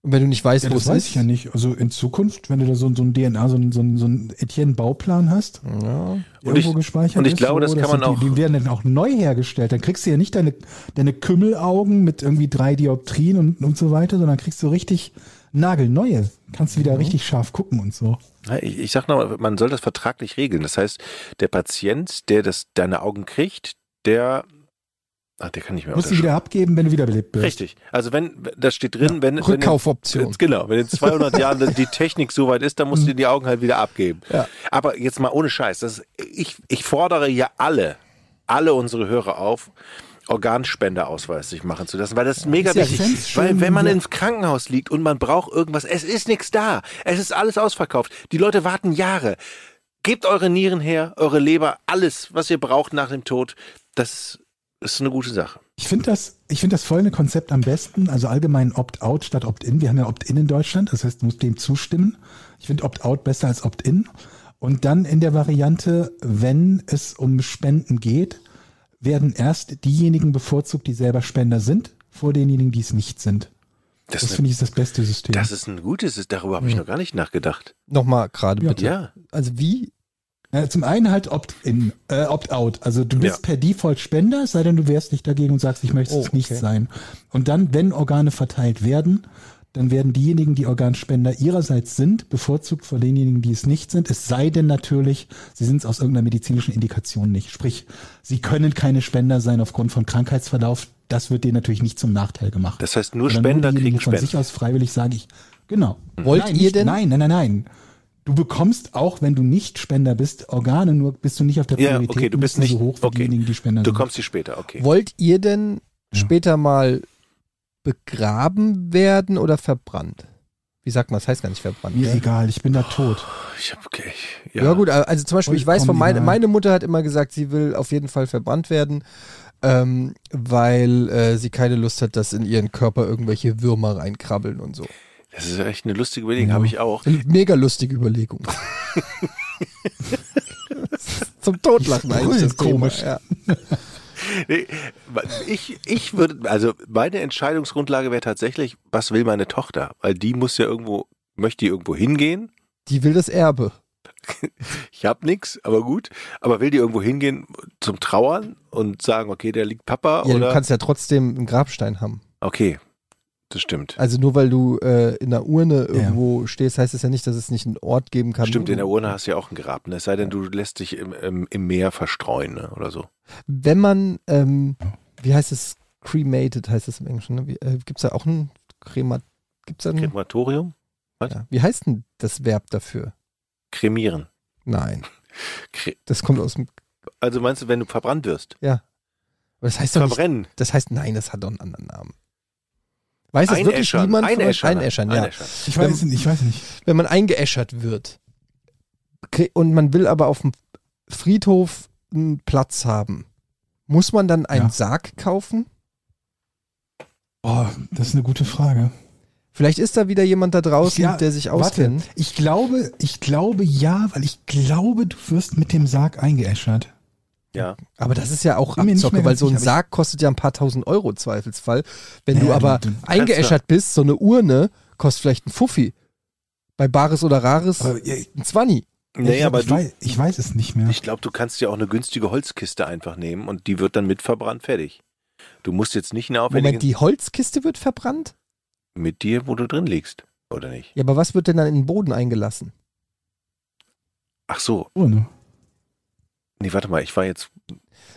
Und wenn du nicht weißt, Ja, wo das es weiß ist. ich ja nicht. Also in Zukunft, wenn du da so, so ein DNA, so ein, so ein, so ein Etienne-Bauplan hast, Ja. der Und ich- irgendwo gespeichert und ich ist, glaube, das so, kann sind man die, Die werden dann auch neu hergestellt. Dann kriegst du ja nicht deine, deine Kümmelaugen mit irgendwie drei Dioptrien und, und so weiter, sondern kriegst du richtig nagelneue. Kannst du wieder Mhm. richtig scharf gucken und so. Ja, Ich, ich sag noch, man soll das vertraglich regeln. Das heißt, der Patient, der das, deine Augen kriegt, der, ach, der kann nicht mehr Musst du wieder abgeben, wenn du wiederbelebt bist. Richtig. Also wenn, das steht drin, wenn, wenn Rückkaufoption. in, genau, wenn in 200 Jahren die Technik so weit ist, dann musst du die Augen halt wieder abgeben. Ja. Aber jetzt mal ohne Scheiß, das ist, ich, ich fordere ja alle, alle unsere Hörer auf, Organspendeausweis sich machen zu lassen, weil das ist mega Ist ja wichtig. weil wenn man ja. ins Krankenhaus liegt und man braucht irgendwas, es ist nichts da. Es ist alles ausverkauft. Die Leute warten Jahre. Gebt eure Nieren her, eure Leber, alles, was ihr braucht nach dem Tod. Das ist eine gute Sache. Ich finde das, ich finde das folgende Konzept am besten, also allgemein Opt-out statt Opt-in. Wir haben ja Opt-in in Deutschland, das heißt, du musst dem zustimmen. Ich finde Opt-out besser als Opt-in. Und dann in der Variante, wenn es um Spenden geht, werden erst diejenigen bevorzugt, die selber Spender sind, vor denjenigen, die es nicht sind. Das, Das finde ich ist das beste System. das ist ein gutes, darüber habe ich noch gar nicht nachgedacht. Nochmal gerade Ja. bitte. Ja. Also wie? Zum einen halt Opt-in, äh, Opt-out. Also du bist Ja. per Default Spender, es sei denn, du wehrst dich dagegen und sagst, ich möchte Oh, es nicht okay. sein. Und dann, wenn Organe verteilt werden, dann werden diejenigen, die Organspender ihrerseits sind, bevorzugt vor denjenigen, die es nicht sind. Es sei denn natürlich, sie sind es aus irgendeiner medizinischen Indikation nicht. Sprich, sie können keine Spender sein aufgrund von Krankheitsverlauf. Das wird denen natürlich nicht zum Nachteil gemacht. Das heißt, nur Spender diejenigen, kriegen die von sich aus freiwillig sagen, ich, genau. Wollt nein, ihr nicht, denn- Nein, nein, nein, nein. Du bekommst auch, wenn du nicht Spender bist, Organe, nur bist du nicht auf der Ja, Priorität. okay, du bist nicht- so hoch wie okay. diejenigen, die Spender Du sind. kommst hier später, okay. Wollt ihr denn Ja. später mal begraben werden oder verbrannt? Wie sagt man, das heißt gar nicht verbrannt. Mir ne? egal, ich bin da tot. Ich hab, okay. Ja. gut, also zum Beispiel, ich weiß von Vollkommen meine, egal. meine Mutter hat immer gesagt, sie will auf jeden Fall verbrannt werden, ähm, weil äh, sie keine Lust hat, dass in ihren Körper irgendwelche Würmer reinkrabbeln und so. Das ist echt eine lustige Überlegung, Ja. habe ich auch. Mega lustige Überlegung. Zum Totlachen eigentlich das Thema. Komisch. Ja. Nee, Ich, ich würde, also meine Entscheidungsgrundlage wäre tatsächlich, was will meine Tochter? Weil die muss ja irgendwo, möchte die irgendwo hingehen? Die will das Erbe. Ich hab nix, aber gut. Aber will die irgendwo hingehen zum Trauern und sagen, okay, der liegt Papa Ja, oder? du kannst ja trotzdem einen Grabstein haben. okay, das stimmt. Also nur weil du äh, in einer Urne irgendwo stehst, heißt es ja nicht, dass es nicht einen Ort geben kann. Stimmt, in der Urne hast du ja auch ein Grab, ne? Es sei denn, du lässt dich im, im, im Meer verstreuen, ne? Oder so. Wenn man, ähm, wie heißt es, cremated heißt es im Englischen, ne? Äh, gibt's da auch ein Kremat, gibt's da ein, Krematorium? ja. Wie heißt denn das Verb dafür? Kremieren. Nein, Kre das kommt aus dem, also meinst du, wenn du verbrannt wirst? aber das heißt doch nicht, Verbrennen. das heißt, nein, das hat doch einen anderen Namen. Weiß es wirklich niemand von euch? Einäschern. Einäschern, ja. Einäschern. Ich weiß es nicht, ich weiß nicht. wenn man eingeäschert wird und man will aber auf dem Friedhof einen Platz haben, muss man dann einen Ja. Sarg kaufen? Oh, das ist eine gute Frage. Vielleicht ist da wieder jemand da draußen, Ja, der sich Warte, auskennt. ich glaube, ich glaube ja, weil ich glaube, du wirst mit dem Sarg eingeäschert. Ja. Aber das ist ja auch Bin Abzocke, weil so ein Sarg kostet ja ein paar tausend Euro Zweifelsfall. Wenn du Ja, aber du- du eingeäschert bist, so eine Urne kostet vielleicht ein Fuffi. Bei Bares oder Rares Aber, ja, ein Zwanni. Nee, ich, aber ich, du, weiß, ich weiß es nicht mehr. ich glaube, du kannst ja auch eine günstige Holzkiste einfach nehmen und die wird dann mit verbrannt fertig. Du musst jetzt nicht eine aufwendige Moment, die Holzkiste wird verbrannt? mit dir, wo du drin liegst, oder nicht? Ja, aber was wird denn dann in den Boden eingelassen? Ach so, Urne. Nee, warte mal, ich war jetzt,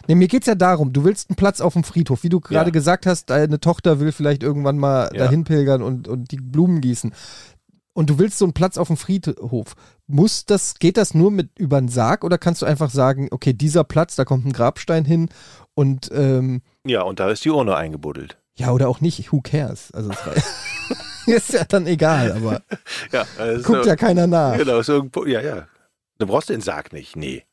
Nee, mir geht's ja darum, du willst einen Platz auf dem Friedhof. Wie du gerade Ja. gesagt hast, deine Tochter will vielleicht irgendwann mal Ja. dahin pilgern und, und die Blumen gießen. Und du willst so einen Platz auf dem Friedhof. Muss das, geht das nur mit über einen Sarg oder kannst du einfach sagen, okay, dieser Platz, da kommt ein Grabstein hin und ähm, ja, und da ist die Urne eingebuddelt. ja oder auch nicht, who cares? Also ist ja dann egal, aber Ja, also, guckt ja keiner nach. Genau, irgendwo, ja, ja. Du brauchst den Sarg nicht, nee.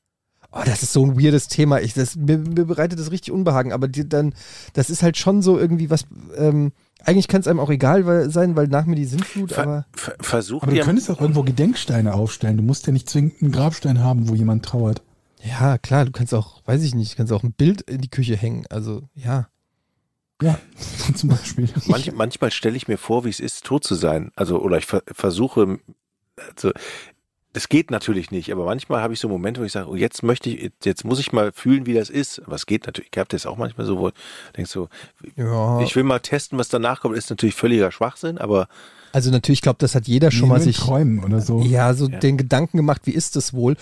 Oh, das ist so ein weirdes Thema. Ich, das, mir, mir bereitet das richtig Unbehagen, aber die, dann, das ist halt schon so irgendwie was. Ähm, eigentlich kann es einem auch egal weil, sein, weil nach mir die Sintflut, Ver, aber ver, versuch Aber du könntest auch irgendwo Gedenksteine aufstellen. Du musst ja nicht zwingend einen Grabstein haben, wo jemand trauert. ja, klar, du kannst auch, weiß ich nicht, kannst auch ein Bild in die Küche hängen. Also, ja. Ja, zum Beispiel. manch, manchmal stelle ich mir vor, wie es ist, tot zu sein. Also, oder ich ver, versuche, also, es geht natürlich nicht, aber manchmal habe ich so Momente, wo ich sage, oh, jetzt möchte ich, jetzt muss ich mal fühlen, wie das ist. Aber es geht natürlich. Ich habe das auch manchmal so, wo denkst so, ja. ich will mal testen, was danach kommt, ist natürlich völliger Schwachsinn, aber also natürlich, ich glaube, das hat jeder schon mal sich. Träumen oder so. Ja, so Ja. den Gedanken gemacht, wie ist das wohl,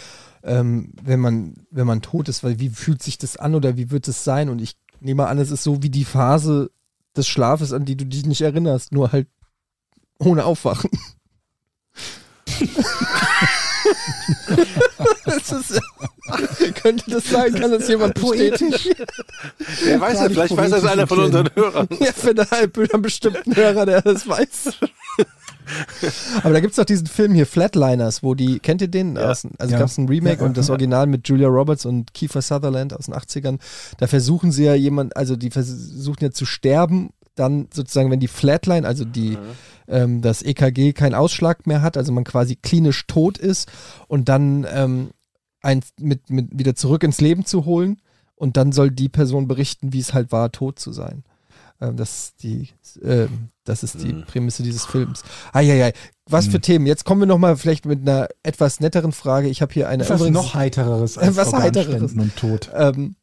ähm, wenn man, wenn man tot ist, weil wie fühlt sich das an oder wie wird es sein? Und ich nehme an, es ist so wie die Phase des Schlafes, an die du dich nicht erinnerst, nur halt ohne Aufwachen. Das ist, könnte das sein? Kann das jemand poetisch? wer weiß ja, vielleicht weiß das einer von unseren Hörern. Ja, für einen, halb- einen bestimmten Hörer, der das weiß. Aber da gibt es doch diesen Film hier, Flatliners, wo die, kennt ihr den? Ja. Also Ja. gab es ein Remake Ja, und das. Original mit Julia Roberts und Kiefer Sutherland aus den 80ern. Da versuchen sie ja jemand, also die versuchen ja zu sterben, dann sozusagen, wenn die Flatline, also die, ähm, das EKG keinen Ausschlag mehr hat, also man quasi klinisch tot ist und dann ähm, ein, mit, mit wieder zurück ins Leben zu holen und dann soll die Person berichten, wie es halt war, tot zu sein. Ähm, das ist die, ähm, das ist die Mhm. Prämisse dieses Films. Eieiei, was für Mhm. Themen. Jetzt kommen wir nochmal vielleicht mit einer etwas netteren Frage. Ich habe hier eine Etwas übrigens- noch heitereres als Was Heitereres. und Tod. ähm,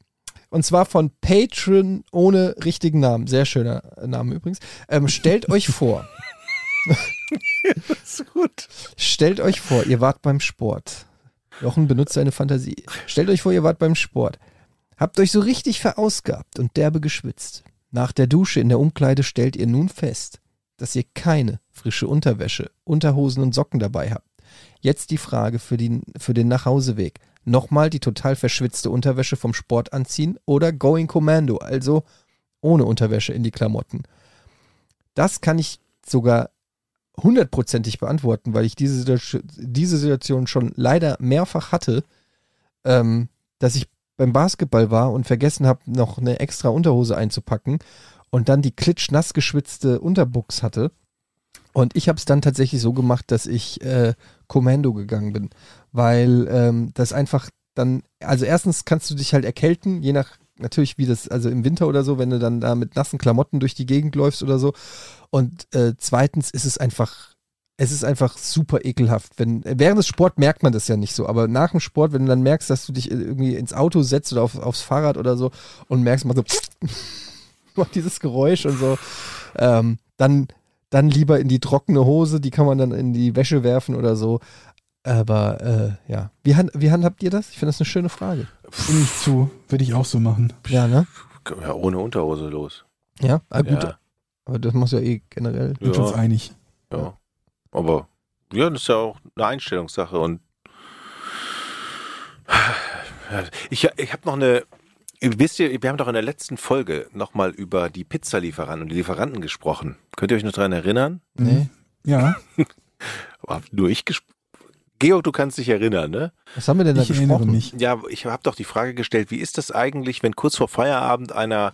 und zwar von Patron ohne richtigen Namen. Sehr schöner Name übrigens. Ähm, stellt euch vor, ist gut. stellt euch vor, ihr wart beim Sport. Jochen benutzt seine Fantasie. Stellt euch vor, ihr wart beim Sport. Habt euch so richtig verausgabt und derbe geschwitzt. Nach der Dusche in der Umkleide stellt ihr nun fest, dass ihr keine frische Unterwäsche, Unterhosen und Socken dabei habt. Jetzt die Frage für, die, für den Nachhauseweg. Nochmal die total verschwitzte Unterwäsche vom Sport anziehen oder Going Commando, also ohne Unterwäsche in die Klamotten. Das kann ich sogar hundertprozentig beantworten, weil ich diese, Situ- diese Situation schon leider mehrfach hatte, ähm, dass ich beim Basketball war und vergessen habe, noch eine extra Unterhose einzupacken und dann die klitschnass geschwitzte Unterbuchs hatte. Und ich habe es dann tatsächlich so gemacht, dass ich äh, Kommando gegangen bin, weil ähm, das einfach dann, also erstens kannst du dich halt erkälten, je nach natürlich wie das, also im Winter oder so, wenn du dann da mit nassen Klamotten durch die Gegend läufst oder so. Und äh, zweitens ist es einfach, es ist einfach super ekelhaft. Wenn, während des Sport merkt man das ja nicht so, aber nach dem Sport, wenn du dann merkst, dass du dich irgendwie ins Auto setzt oder auf, aufs Fahrrad oder so und merkst mal so, macht dieses Geräusch und so, ähm, dann, dann lieber in die trockene Hose, die kann man dann in die Wäsche werfen oder so. Aber äh, ja, wie, hand, wie handhabt ihr das? Ich finde das eine schöne Frage. Stimme ich zu. Würde ich auch so machen. Ja, ne? Ja, ohne Unterhose los. Ja, ah, gut. Ja, Aber das muss ja eh generell. Sind wir uns ja, einig. ja. Aber ja, das ist ja auch eine Einstellungssache und ich, ich habe noch eine. Wisst ihr, wir haben doch in der letzten Folge nochmal über die Pizzalieferanten und die Lieferanten gesprochen. Könnt ihr euch noch daran erinnern? Nee. Ja, nur ich gesprochen. Georg, du kannst dich erinnern, ne? Was haben wir denn da ich erinnere besprochen? mich. Ja, ich habe doch die Frage gestellt, wie ist das eigentlich, wenn kurz vor Feierabend einer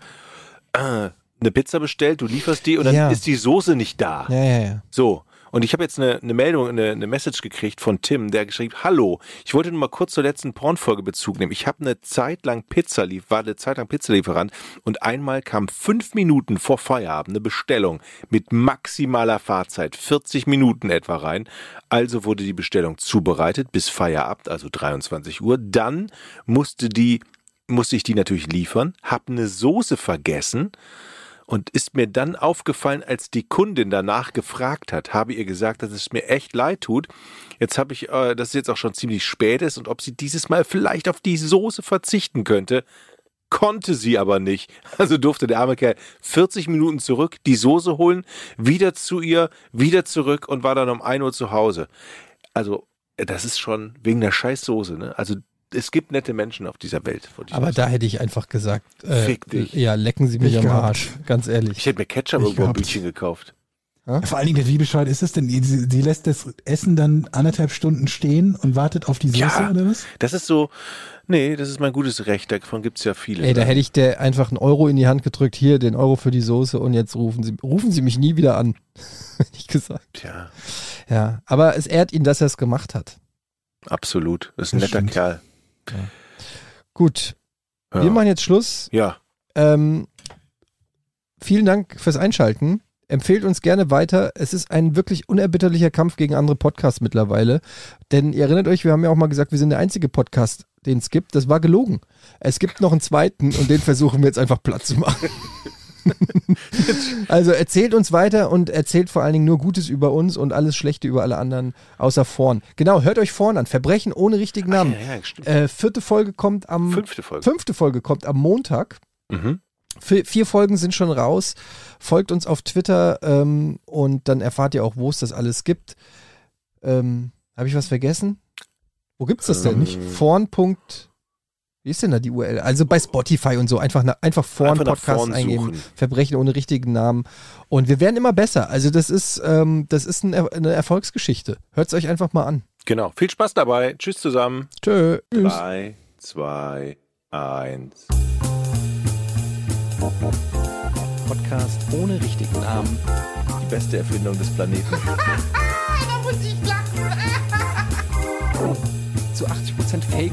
äh, eine Pizza bestellt, du lieferst die und dann Ja. ist die Soße nicht da. Ja, ja, ja. So. Und ich habe jetzt eine, eine Meldung, eine, eine Message gekriegt von Tim, der geschrieben, hallo, ich wollte nur mal kurz zur letzten Pornfolge Bezug nehmen. Ich habe eine Zeit lang Pizza lief, war eine Zeit lang Pizzalieferant und einmal kam fünf Minuten vor Feierabend eine Bestellung mit maximaler Fahrzeit, 40 Minuten etwa rein. Also wurde die Bestellung zubereitet bis Feierabend, also 23 Uhr. Dann musste die, musste ich die natürlich liefern, habe eine Soße vergessen und ist mir dann aufgefallen, als die Kundin danach gefragt hat, habe ihr gesagt, dass es mir echt leid tut. Jetzt habe ich, äh, dass es jetzt auch schon ziemlich spät ist und ob sie dieses Mal vielleicht auf die Soße verzichten könnte. Konnte sie aber nicht. Also durfte der arme Kerl 40 Minuten zurück, die Soße holen, wieder zu ihr, wieder zurück und war dann um 1 Uhr zu Hause. Also, das ist schon wegen der Scheißsoße, ne? Also, es gibt nette Menschen auf dieser Welt. Aber mal da hätte ich einfach gesagt, äh, Fick dich. ja, lecken Sie mich Ich am gehabt. Arsch, ganz ehrlich. Ich hätte mir Ketchup Ich irgendwo ein. Bütchen gekauft. Vor allen Dingen, wie bescheuert ist es denn? Sie, lässt das Essen dann anderthalb Stunden stehen und wartet auf die Soße Ja. oder was? Das ist so, nee, das ist mein gutes Recht, davon gibt's ja viele. Ey, da hätte ich der einfach einen Euro in die Hand gedrückt, hier den Euro für die Soße und jetzt rufen Sie, rufen Sie mich nie wieder an. Hätte ich gesagt. Tja, Ja, aber es ehrt ihn, dass er es gemacht hat. absolut. Das ist ein Das netter stimmt. Kerl. Gut, Ja. wir machen jetzt Schluss. ja, Ähm, vielen Dank fürs Einschalten. Empfehlt uns gerne weiter. Es ist ein wirklich unerbitterlicher Kampf gegen andere Podcasts mittlerweile. Denn ihr erinnert euch, wir haben ja auch mal gesagt, wir sind der einzige Podcast, den es gibt. Das war gelogen. Es gibt noch einen zweiten und den versuchen wir jetzt einfach platt zu machen. also erzählt uns weiter und erzählt vor allen Dingen nur Gutes über uns und alles Schlechte über alle anderen, außer vorn. Genau, hört euch vorn an. Verbrechen ohne richtigen Namen. ja, ja, stimmt. Äh, vierte Folge kommt am Fünfte Folge. fünfte Folge kommt am Montag. Mhm. Vier, vier Folgen sind schon raus. Folgt uns auf Twitter ähm, und dann erfahrt ihr auch, wo es das alles gibt. Ähm, Habe ich was vergessen? Wo gibt's das denn? Ähm. Nicht? Vorn. Wie ist denn da die URL? Also bei Spotify und so. Einfach, na- einfach Vorn Einfach Podcast vorn eingeben. suchen. Verbrechen ohne richtigen Namen. Und wir werden immer besser. Also das ist, ähm, das ist ein, Er- eine Erfolgsgeschichte. Hört's euch einfach mal an. Genau. Viel Spaß dabei. Tschüss zusammen. Tschö. Drei, zwei, eins. Podcast ohne richtigen Namen. Die beste Erfindung des Planeten. Da muss ich lachen. Zu 80% Fake.